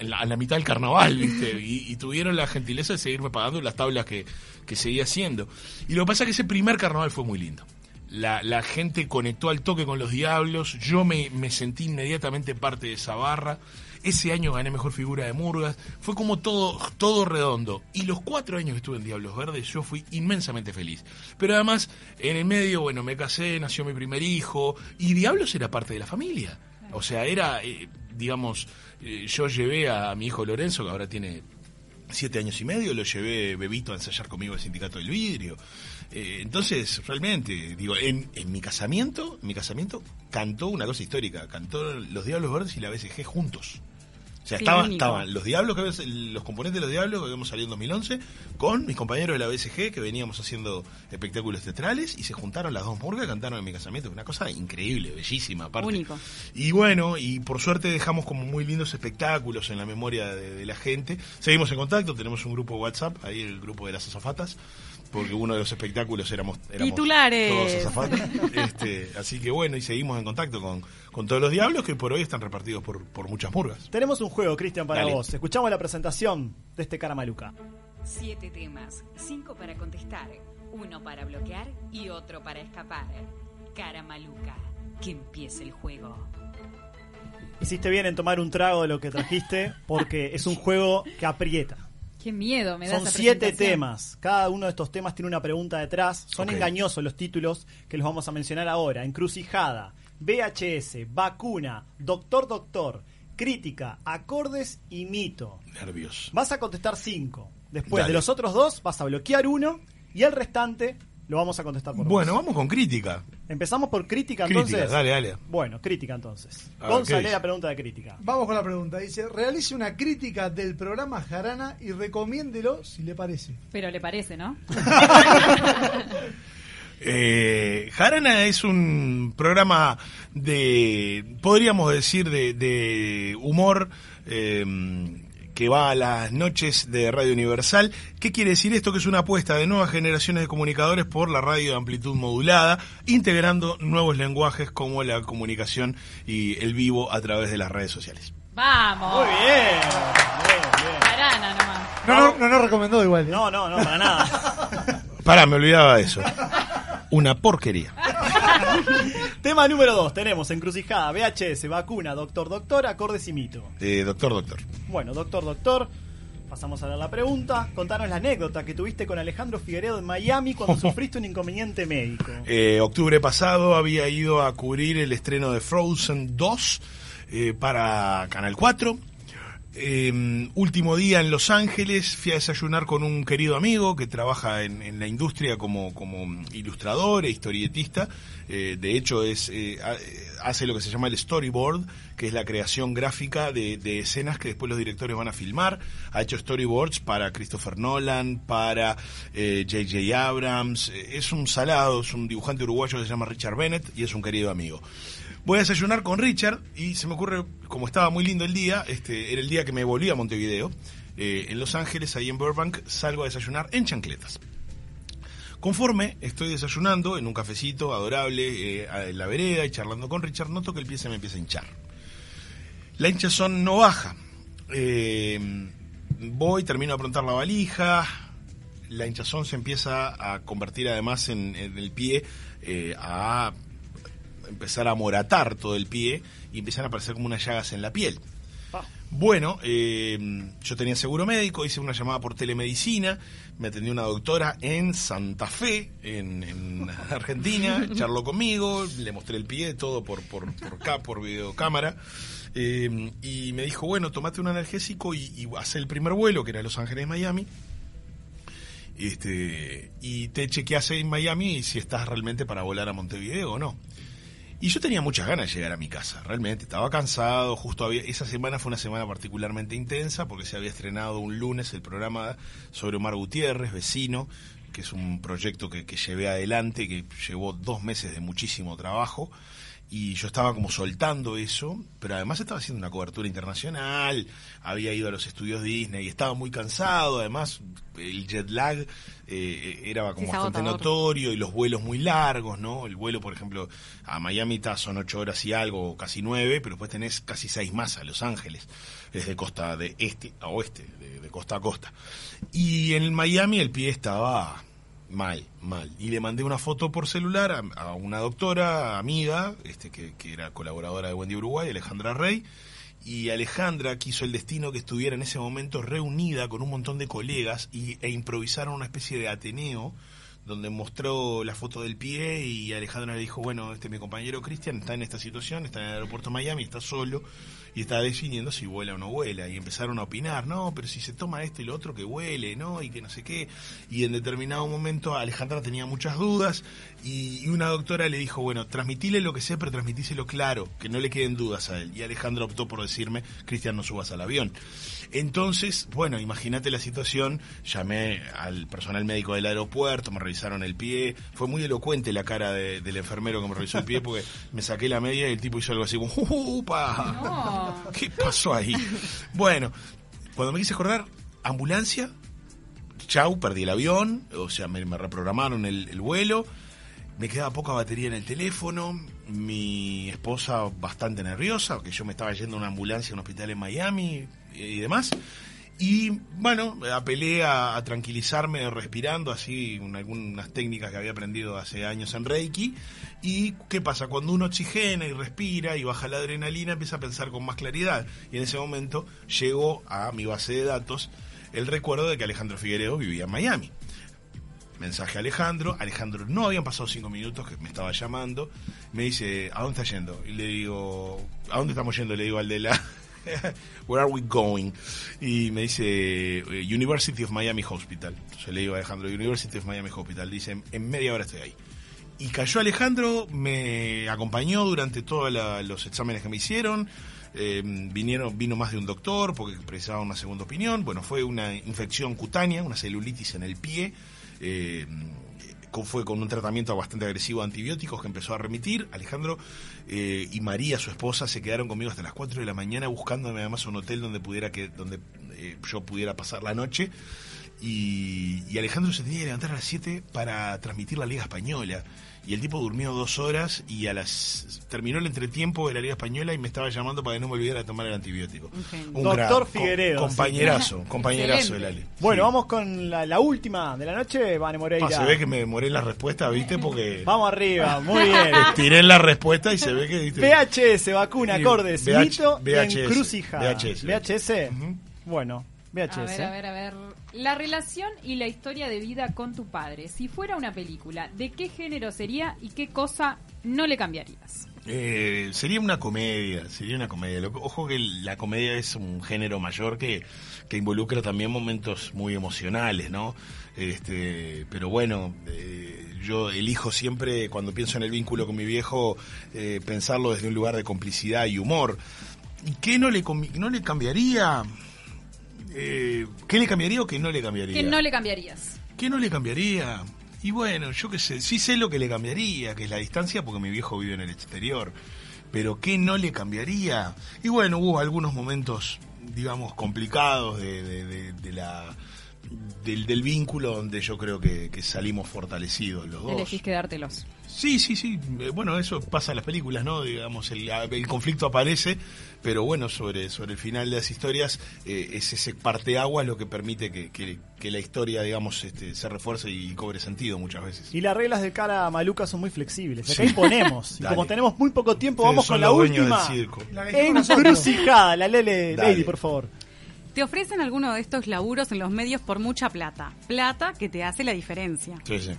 en la- a la mitad del carnaval, ¿viste? Y, y tuvieron la gentileza de seguirme pagando las tablas que, que seguía haciendo. Y lo que pasa es que ese primer carnaval fue muy lindo. La, la gente conectó al toque con los diablos, yo me, sentí inmediatamente parte de esa barra. Ese año gané mejor figura de Murgas, fue como todo, todo redondo. Y los cuatro años que estuve en Diablos Verdes, yo fui inmensamente feliz. Pero además, en el medio, bueno, me casé, nació mi primer hijo, y Diablos era parte de la familia. O sea, era, eh, digamos, eh, yo llevé a mi hijo Lorenzo, que ahora tiene siete años y medio, lo llevé bebito a ensayar conmigo al sindicato del vidrio. Eh, entonces, realmente, digo, en, en mi casamiento, en mi casamiento cantó una cosa histórica, cantó Los Diablos Verdes y la BCG juntos. O sea, Sí, estaba- único. estaban los diablos que los componentes de los diablos que habíamos salido en 2011 con mis compañeros de la BSG que veníamos haciendo espectáculos teatrales y se juntaron las dos murgas cantaron en mi casamiento. Una cosa increíble, bellísima, aparte. Único. Y bueno, y por suerte dejamos como muy lindos espectáculos en la memoria de, de la gente. Seguimos en contacto, tenemos un grupo WhatsApp, ahí el grupo de las azafatas, porque uno de los espectáculos éramos, éramos Titulares. todos azafatas. Este, así que bueno, y seguimos en contacto con, con todos los diablos que por hoy están repartidos por, por muchas murgas. Tenemos un juego, Cristian, para Dale. vos. Escuchamos la presentación de este cara maluca. Siete temas, cinco para contestar, uno para bloquear y otro para escapar. Cara maluca, que empiece el juego. Hiciste bien en tomar un trago de lo que trajiste porque es un juego que aprieta. Qué miedo me da Son esa siete temas. Cada uno de estos temas tiene una pregunta detrás. Son engañosos los títulos que los vamos a mencionar ahora. Encrucijada, VHS, vacuna, doctor doctor, crítica, acordes y mito. Nervios. Vas a contestar cinco. Después Dale. de los otros dos vas a bloquear uno y el restante lo vamos a contestar por Bueno, vos. vamos con crítica. Empezamos por crítica Crítica, entonces. dale, dale. Bueno, crítica entonces. A la pregunta de crítica. Vamos con la pregunta. Dice, realice una crítica del programa Jarana y recomiéndelo si le parece. Pero le parece, ¿no? Eh, Jarana es un programa de, podríamos decir, de, de humor eh, que va a las noches de Radio Universal. ¿Qué quiere decir esto? Que es una apuesta de nuevas generaciones de comunicadores por la radio de amplitud modulada, integrando nuevos lenguajes como la comunicación y el vivo a través de las redes sociales. Vamos. Muy bien. Jarana nomás. No, no, no nos recomendó igual. ¿eh? No, no, no, para nada. Pará, me olvidaba de eso. Una porquería. Tema número dos. Tenemos encrucijada, VHS, vacuna, doctor doctor, acordes y mito. Eh, doctor, doctor. Bueno, doctor doctor. Pasamos a ver la pregunta. Contanos la anécdota que tuviste con Alejandro Figueredo en Miami cuando sufriste un inconveniente médico. Eh, octubre pasado había ido a cubrir el estreno de Frozen 2 eh, para Canal 4. Eh, último día en Los Ángeles, fui a desayunar con un querido amigo que trabaja en, en la industria como, ilustrador e historietista. Eh, de hecho, es eh, ha- hace lo que se llama el storyboard, que es la creación gráfica de, de escenas que después los directores van a filmar. Ha hecho storyboards para Christopher Nolan, para J.J. Abrams. Eh, Es un salado, es un dibujante uruguayo que se llama Richard Bennett y es un querido amigo. Voy a desayunar con Richard y se me ocurre, como estaba muy lindo el día, este era el día que me volví a Montevideo, eh, en Los Ángeles, ahí en Burbank, salgo a desayunar en chancletas. Conforme estoy desayunando en un cafecito adorable eh, en la vereda y charlando con Richard, noto que el pie se me empieza a hinchar. La hinchazón no baja. Eh, voy, termino de aprontar la valija. La hinchazón se empieza a convertir además en, el pie eh, a empezar a moratar todo el pie y empiezan a aparecer como unas llagas en la piel. Bueno, eh, yo tenía seguro médico, hice una llamada por telemedicina, me atendió una doctora en Santa Fe, en, en Argentina, charló conmigo, le mostré el pie, todo por, por, por acá, por videocámara, eh, y me dijo, bueno, tomate un analgésico y, y hace el primer vuelo, que era Los Ángeles, Miami, este, y te chequeas en Miami si estás realmente para volar a Montevideo o no. Y yo tenía muchas ganas de llegar a mi casa, realmente. Estaba cansado, justo había, esa semana fue una semana particularmente intensa porque se había estrenado un lunes el programa sobre Omar Gutiérrez, vecino, que es un proyecto que, que llevé adelante, que llevó dos meses de muchísimo trabajo. Y yo estaba como soltando eso, pero además estaba haciendo una cobertura internacional, había ido a los estudios Disney y estaba muy cansado, además el jet lag eh, era como Sí, bastante notorio y los vuelos muy largos, ¿no? El vuelo, por ejemplo, a Miami está- son ocho horas y algo, casi nueve, pero después tenés casi seis más a Los Ángeles, desde costa de este a oeste, de, de costa a costa. Y en Miami el pie estaba mal, mal. Y le mandé una foto por celular a, a una doctora, amiga, este que, que era colaboradora de Wendy Uruguay, Alejandra Rey, y Alejandra quiso el destino que estuviera en ese momento reunida con un montón de colegas y, e improvisaron una especie de ateneo donde mostró la foto del pie y Alejandro le dijo, bueno, este mi compañero Cristian está en esta situación, está en el aeropuerto Miami, está solo y está definiendo si vuela o no vuela. Y empezaron a opinar, no, pero si se toma esto y lo otro que huele, ¿no? Y que no sé qué. Y en determinado momento Alejandra tenía muchas dudas y, y una doctora le dijo, bueno, transmitile lo que sea, pero transmitíselo claro, que no le queden dudas a él. Y Alejandra optó por decirme, Cristian, no subas al avión. Entonces, bueno, imagínate la situación, llamé al personal médico del aeropuerto, me revisaron el pie, fue muy elocuente la cara de- del enfermero que me revisó el pie porque me saqué la media y el tipo hizo algo así como, ¡Upa! ¿Qué pasó ahí? Bueno, cuando me quise acordar, ambulancia, chau, perdí el avión, o sea, me, me reprogramaron el, el vuelo, me quedaba poca batería en el teléfono, mi esposa bastante nerviosa, porque yo me estaba yendo a una ambulancia a un hospital en Miami y demás. Y bueno, apelé a, a tranquilizarme respirando, así, un- algunas técnicas que había aprendido hace años en Reiki. ¿Y qué pasa? Cuando uno oxigena y respira y baja la adrenalina, empieza a pensar con más claridad. Y en ese momento llegó a mi base de datos el recuerdo de que Alejandro Figueredo vivía en Miami. Mensaje a Alejandro. Alejandro no habían pasado cinco minutos que me estaba llamando. Me dice, ¿a dónde está yendo? Y le digo, ¿a dónde estamos yendo? Le digo al de la... Where are we going? Y me dice eh, University of Miami Hospital. Yo le digo a Alejandro, University of Miami Hospital. Dice, en media hora estoy ahí. Y cayó Alejandro, me acompañó durante todos los exámenes que me hicieron. Eh, vinieron, vino más de un doctor porque precisaba una segunda opinión. Bueno, fue una infección cutánea, una celulitis en el pie. Eh, fue con un tratamiento bastante agresivo de antibióticos que empezó a remitir. Alejandro eh, y María, su esposa, se quedaron conmigo hasta las 4 de la mañana buscándome además un hotel donde pudiera que donde eh, yo pudiera pasar la noche. Y, y Alejandro se tenía que levantar a las 7 para transmitir la Liga Española. Y el tipo durmió dos horas y a las terminó el entretiempo de la Liga Española y me estaba llamando para que no me olvidara de tomar el antibiótico. Un Doctor gran- co- Figueredo. compañerazo, sí. compañerazo el Ale. Bueno, vamos con la, la última de la noche, Vane Moreira. Ah, se ve que me demoré en la respuesta, ¿viste? Porque Vamos arriba, muy bien. tiré en la respuesta y se ve que... ¿viste? VHS, vacuna, acordes, VH, mito y VHS, encrucijada. VHS. VHS. Bueno, VHS. A ver, a ver, a ver. La relación y la historia de vida con tu padre. Si fuera una película, ¿de qué género sería y qué cosa no le cambiarías? Eh, sería una comedia, sería una comedia. Ojo que la comedia es un género mayor que, que involucra también momentos muy emocionales, ¿no? Este, pero bueno, eh, yo elijo siempre, cuando pienso en el vínculo con mi viejo, eh, pensarlo desde un lugar de complicidad y humor. ¿Y qué no le, no le cambiaría? Eh, ¿Qué le cambiaría o qué no le cambiaría? ¿Qué no le cambiarías? ¿Qué no le cambiaría? Y bueno, yo qué sé, sí sé lo que le cambiaría, que es la distancia, porque mi viejo vive en el exterior. Pero ¿qué no le cambiaría? Y bueno, hubo algunos momentos, digamos, complicados de, de- de- de la del, del vínculo donde yo creo que, que salimos fortalecidos los dos. Elegís quedártelos. Sí, sí, sí. Eh, Bueno, eso pasa en las películas, ¿no? Digamos, el, el conflicto aparece, pero bueno, sobre, sobre el final de las historias eh, es ese parteaguas lo que permite que, que- que la historia, digamos, este, se refuerce y cobre sentido muchas veces. Y las reglas de cara maluca son muy flexibles. Acá Sí. imponemos. Y como tenemos muy poco tiempo, Ustedes vamos con la última. del circo. La. Encrucijada, la Lele. Lady, por favor. Te ofrecen alguno de estos laburos en los medios por mucha plata. Plata que te hace la diferencia. Sí, sí.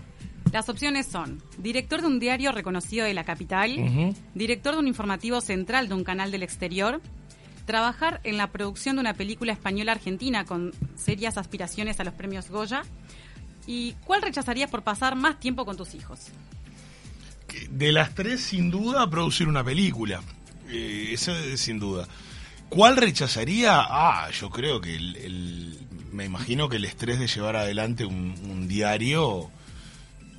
Las opciones son director de un diario reconocido de la capital, director de un informativo central de un canal del exterior, trabajar en la producción de una película española argentina con serias aspiraciones a los premios Goya. ¿Y cuál rechazarías por pasar más tiempo con tus hijos? De las tres, sin duda, producir una película. Eh, eso es sin duda. ¿Cuál rechazaría? Ah, yo creo que el, el- me imagino que el estrés de llevar adelante un, diario.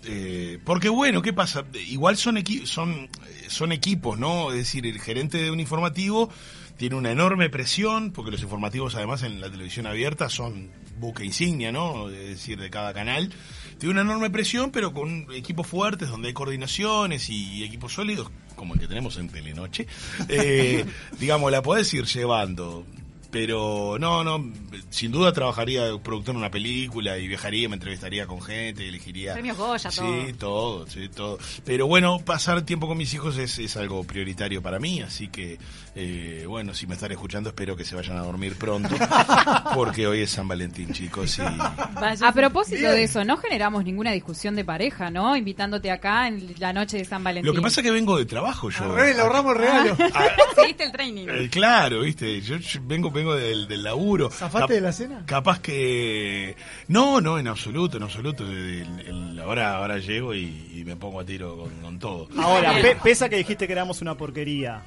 eh, porque bueno, ¿qué pasa? Igual son, equi- son, eh, son equipos, ¿no? Es decir, el gerente de un informativo tiene una enorme presión, porque los informativos además en la televisión abierta son buque insignia, ¿no? Es decir, de cada canal. Tiene una enorme presión, pero con equipos fuertes, donde hay coordinaciones y equipos sólidos, como el que tenemos en Telenoche. Eh, digamos, la podés ir llevando. pero no, no, sin duda trabajaría de productor en una película y viajaría, me entrevistaría con gente, elegiría. Premios Goya, Sí, todo, sí, todo. Pero bueno, pasar tiempo con mis hijos es, es algo prioritario para mí, así que, eh, bueno, si me están escuchando, espero que se vayan a dormir pronto, porque hoy es San Valentín, chicos. Y... A propósito de eso, no generamos ninguna discusión de pareja, ¿no? Invitándote acá en la noche de San Valentín. Lo que pasa es que vengo de trabajo yo. Re, le ahorramos el regalo. Seguiste el training. Eh, claro, viste, yo, yo vengo vengo del, del laburo. ¿Zafaste de la cena? Capaz que no, no, en absoluto, en absoluto. El- el- ahora, ahora llego y, y me pongo a tiro con, con todo. Ahora, pe- pesa que dijiste que éramos una porquería.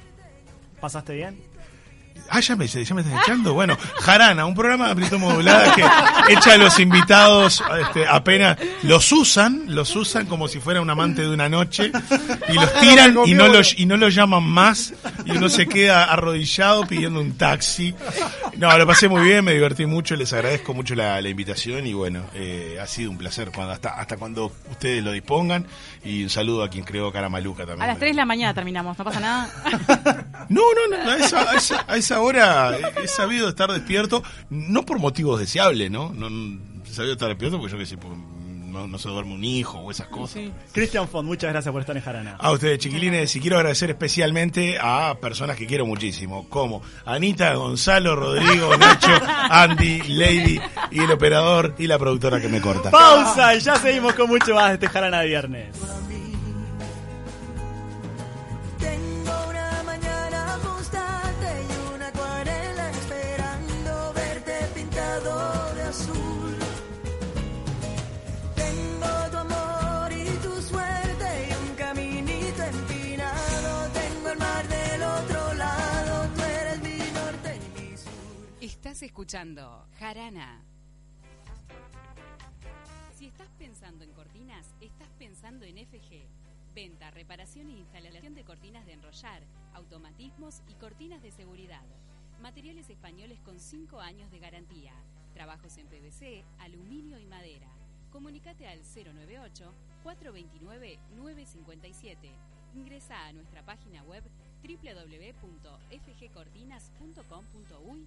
¿Pasaste bien? Ah, ya me, ya me están echando. Bueno, Jarana, un programa de amplitud modulada que echa a los invitados este, apenas los usan, los usan como si fuera un amante de una noche y los tiran y no los y no los llaman más y uno se queda arrodillado pidiendo un taxi. No, lo pasé muy bien, me divertí mucho, les agradezco mucho la, la invitación y bueno, eh, ha sido un placer cuando hasta hasta cuando ustedes lo dispongan y un saludo a quien creó Cara Maluca también. A las 3 de la mañana terminamos, no pasa nada. No, no, no, a esa, a esa- a esa hora he sabido estar despierto, no por motivos deseables, ¿no? no, he sabido estar despierto porque yo qué sé, no, no se duerme un hijo o esas cosas. Cristian Font, muchas gracias por estar en Jarana. A ustedes, chiquilines, y quiero agradecer especialmente a personas que quiero muchísimo, como Anita, Gonzalo, Rodrigo, Nacho, Andy, Lady y el operador y la productora que me corta. Pausa y ya seguimos con mucho más de este Jarana de viernes. Escuchando Jarana. Si estás pensando en cortinas, estás pensando en FG. Venta, reparación e instalación de cortinas de enrollar, automatismos y cortinas de seguridad. Materiales españoles con 5 años de garantía. Trabajos en PVC, aluminio y madera. Comunicate al 098-429-957. Ingresa a nuestra página web www.fgcortinas.com.uy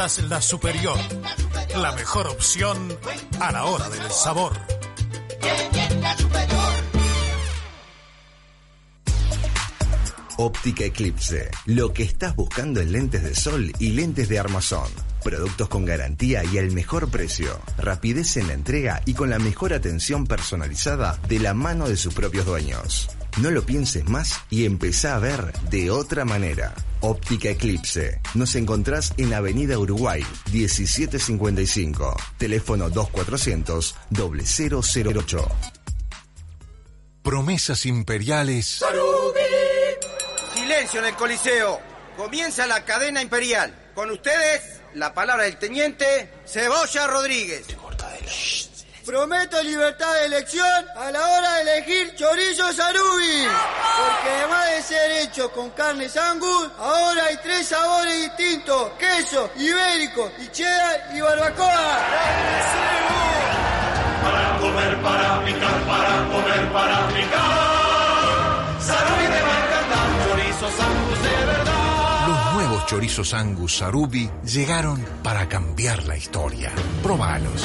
La Superior. La mejor opción a la hora del sabor. Óptica Eclipse. Lo que estás buscando en lentes de sol y lentes de armazón. Productos con garantía y al mejor precio. Rapidez en la entrega y con la mejor atención personalizada de la mano de sus propios dueños. No lo pienses más y empezá a ver de otra manera. Óptica Eclipse. Nos encontrás en Avenida Uruguay, 1755. Teléfono 2400 0008. Promesas imperiales Silencio en el Coliseo. Comienza la cadena imperial. Con ustedes, la palabra del teniente Cebolla Rodríguez. Prometo libertad de elección a la hora de elegir chorizo sarubi. Porque además de ser hecho con carne angus, ahora hay tres sabores distintos: queso, ibérico, y cheddar y barbacoa. Para comer, para picar, para comer, para picar. Sarubi de Marcandán, chorizos angus de verdad. Los nuevos chorizos Angus Sarubi llegaron para cambiar la historia. Probalos.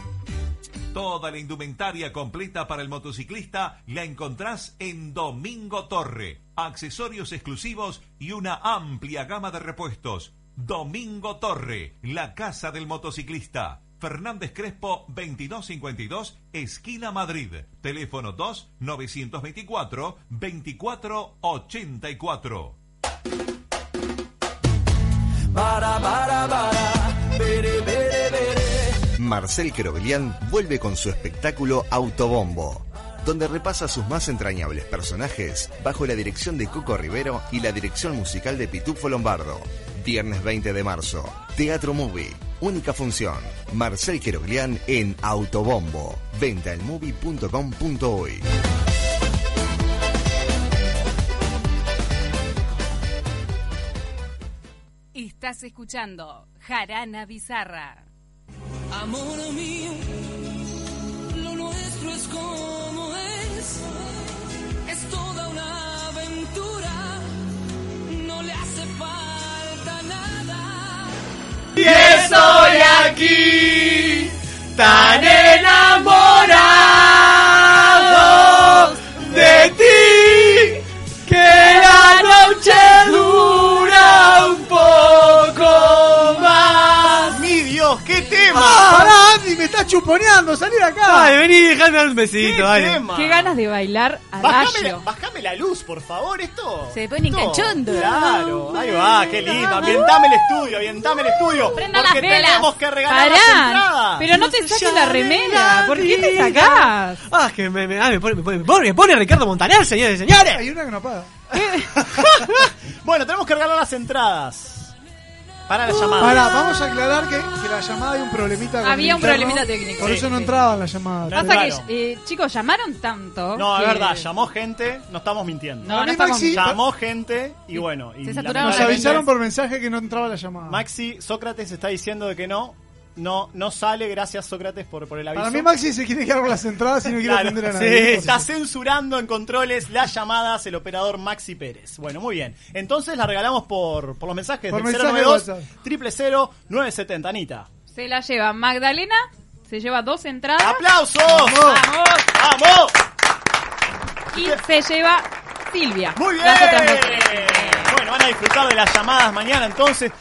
Toda la indumentaria completa para el motociclista la encontrás en Domingo Torre. Accesorios exclusivos y una amplia gama de repuestos. Domingo Torre, la casa del motociclista. Fernández Crespo 2252, esquina Madrid. Teléfono 2 924 2484. Para, para, para, bere, bere, bere. Marcel Queroglián vuelve con su espectáculo Autobombo, donde repasa sus más entrañables personajes bajo la dirección de Coco Rivero y la dirección musical de Pitufo Lombardo. Viernes 20 de marzo, Teatro Movie, única función. Marcel Queroglián en Autobombo. Venta en movie.com.uy. Estás escuchando Jarana Bizarra. Amor mío, lo nuestro es como es. Es toda una aventura, no le hace falta nada. Y estoy aquí, tan enamorado Andy! ¡Me estás chuponeando! ¡Salí de acá! Ay, vení, dejame dar un besito, ¡Qué dale. tema! Qué ganas de bailar a Bajame, la- bajame la luz, por favor, esto. Se pone esto- cachondo. Claro, ahí va, qué lindo. Ambientame el estudio, ambientame el estudio. Prenda porque las velas. tenemos que regalar las Pará, entradas. pero no te saques la remera. ¿Por qué te sacás? Ah, que me, me, ah, me pone, me, pone, me pone- me pone Ricardo Montaner, señores y señores. Hay una que no paga. Bueno, tenemos que regalar las entradas. Para la llamada. Pará, vamos a aclarar que, que la llamada hay un problemita con Había el un interno, problemita técnico. Por Sí, eso no sí. entraban las llamadas. Pasa que, eh, chicos, llamaron tanto. No, es que- verdad, llamó gente, no estamos mintiendo. No, no estamos Maxi- Llamó gente y bueno. Y Se saturaron Nos lamentablemente- avisaron por mensaje que no entraba la llamada. Maxi, Sócrates está diciendo de que no. No, no sale, gracias Sócrates por, por el aviso. Para mí Maxi se quiere quedar con las entradas y no quiere Claro, atender a sí, nadie. está censurando en controles las llamadas el operador Maxi Pérez. Bueno, muy bien. Entonces la regalamos por, por los mensajes Por del mensaje de 092 WhatsApp. triple 0 970 Anita. Se la lleva Magdalena, se lleva dos entradas. ¡Aplausos! ¡Vamos! ¡Vamos! Y se lleva Silvia. Muy bien. Bueno, van a disfrutar de las llamadas mañana entonces.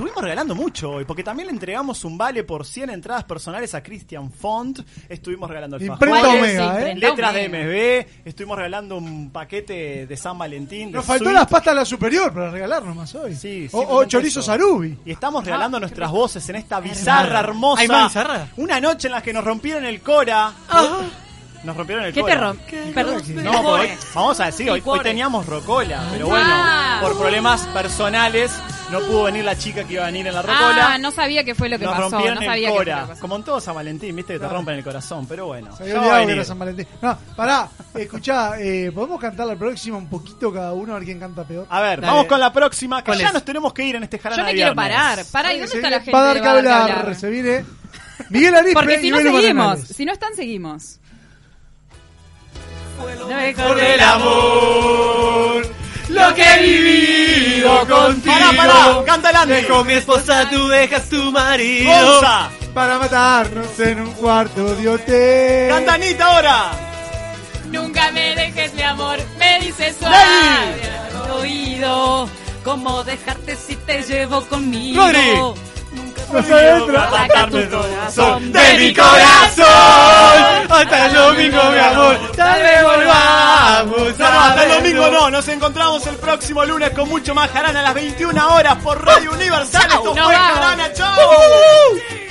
Estuvimos regalando mucho hoy, porque también le entregamos un vale por 100 entradas personales a Christian Font. Estuvimos regalando el Imprenta Omega, ¿eh? letras de MSB. Estuvimos regalando un paquete de San Valentín. de Nos faltó Sweet. las pastas a la superior para regalar nomás hoy. Sí, o, o simplemente chorizo sarubi. Y estamos regalando nuestras voces en esta bizarra, hermosa. ¿Hay más bizarra? Una noche en la que nos rompieron el Cora. Nos rompieron el ¿Qué te Perdón. No, porque hoy- vamos a decir, hoy, hoy teníamos rocola, pero bueno, Ah. por problemas personales no pudo venir la chica que iba a venir en la rocola. Ah, no sabía qué fue lo que Nos pasó. rompieron No el sabía qué fue lo Cora, que pasó. como en todo San Valentín, viste que te Claro. rompen el corazón, pero bueno. Se ya había va a olvidado que venir. era San Valentín. No, pará, escuchá, eh, ¿podemos cantar la próxima un poquito cada uno a ver quién canta peor? A ver, Dale. vamos con la próxima, que ¿Cuál ya es? nos tenemos que ir en este jarana Yo me de quiero viernes. parar. Pará, ¿y dónde se está viene la gente? para dar de que Bar hablar. Se viene Miguel Arispe Porque si y no Belu seguimos. Si no están, seguimos. Por el amor, lo que he vivido contigo. Pará, pará, canta el Andy. Mi esposa, tú dejas tu marido. Para matarnos en un cuarto de hotel. canta Anita ahora. Nunca me dejes mi amor, me dices suave al oído. ¿Cómo dejarte si te llevo conmigo? Rodri. No se entra. Atacarme tu corazón de mi corazón. Hasta el domingo, mi amor. Tal vez volvamos. No, hasta el domingo no. Nos encontramos el próximo lunes con mucho más Jarana a las 21 horas por Radio Universal. Esto fue. Jarana. ¡Chau!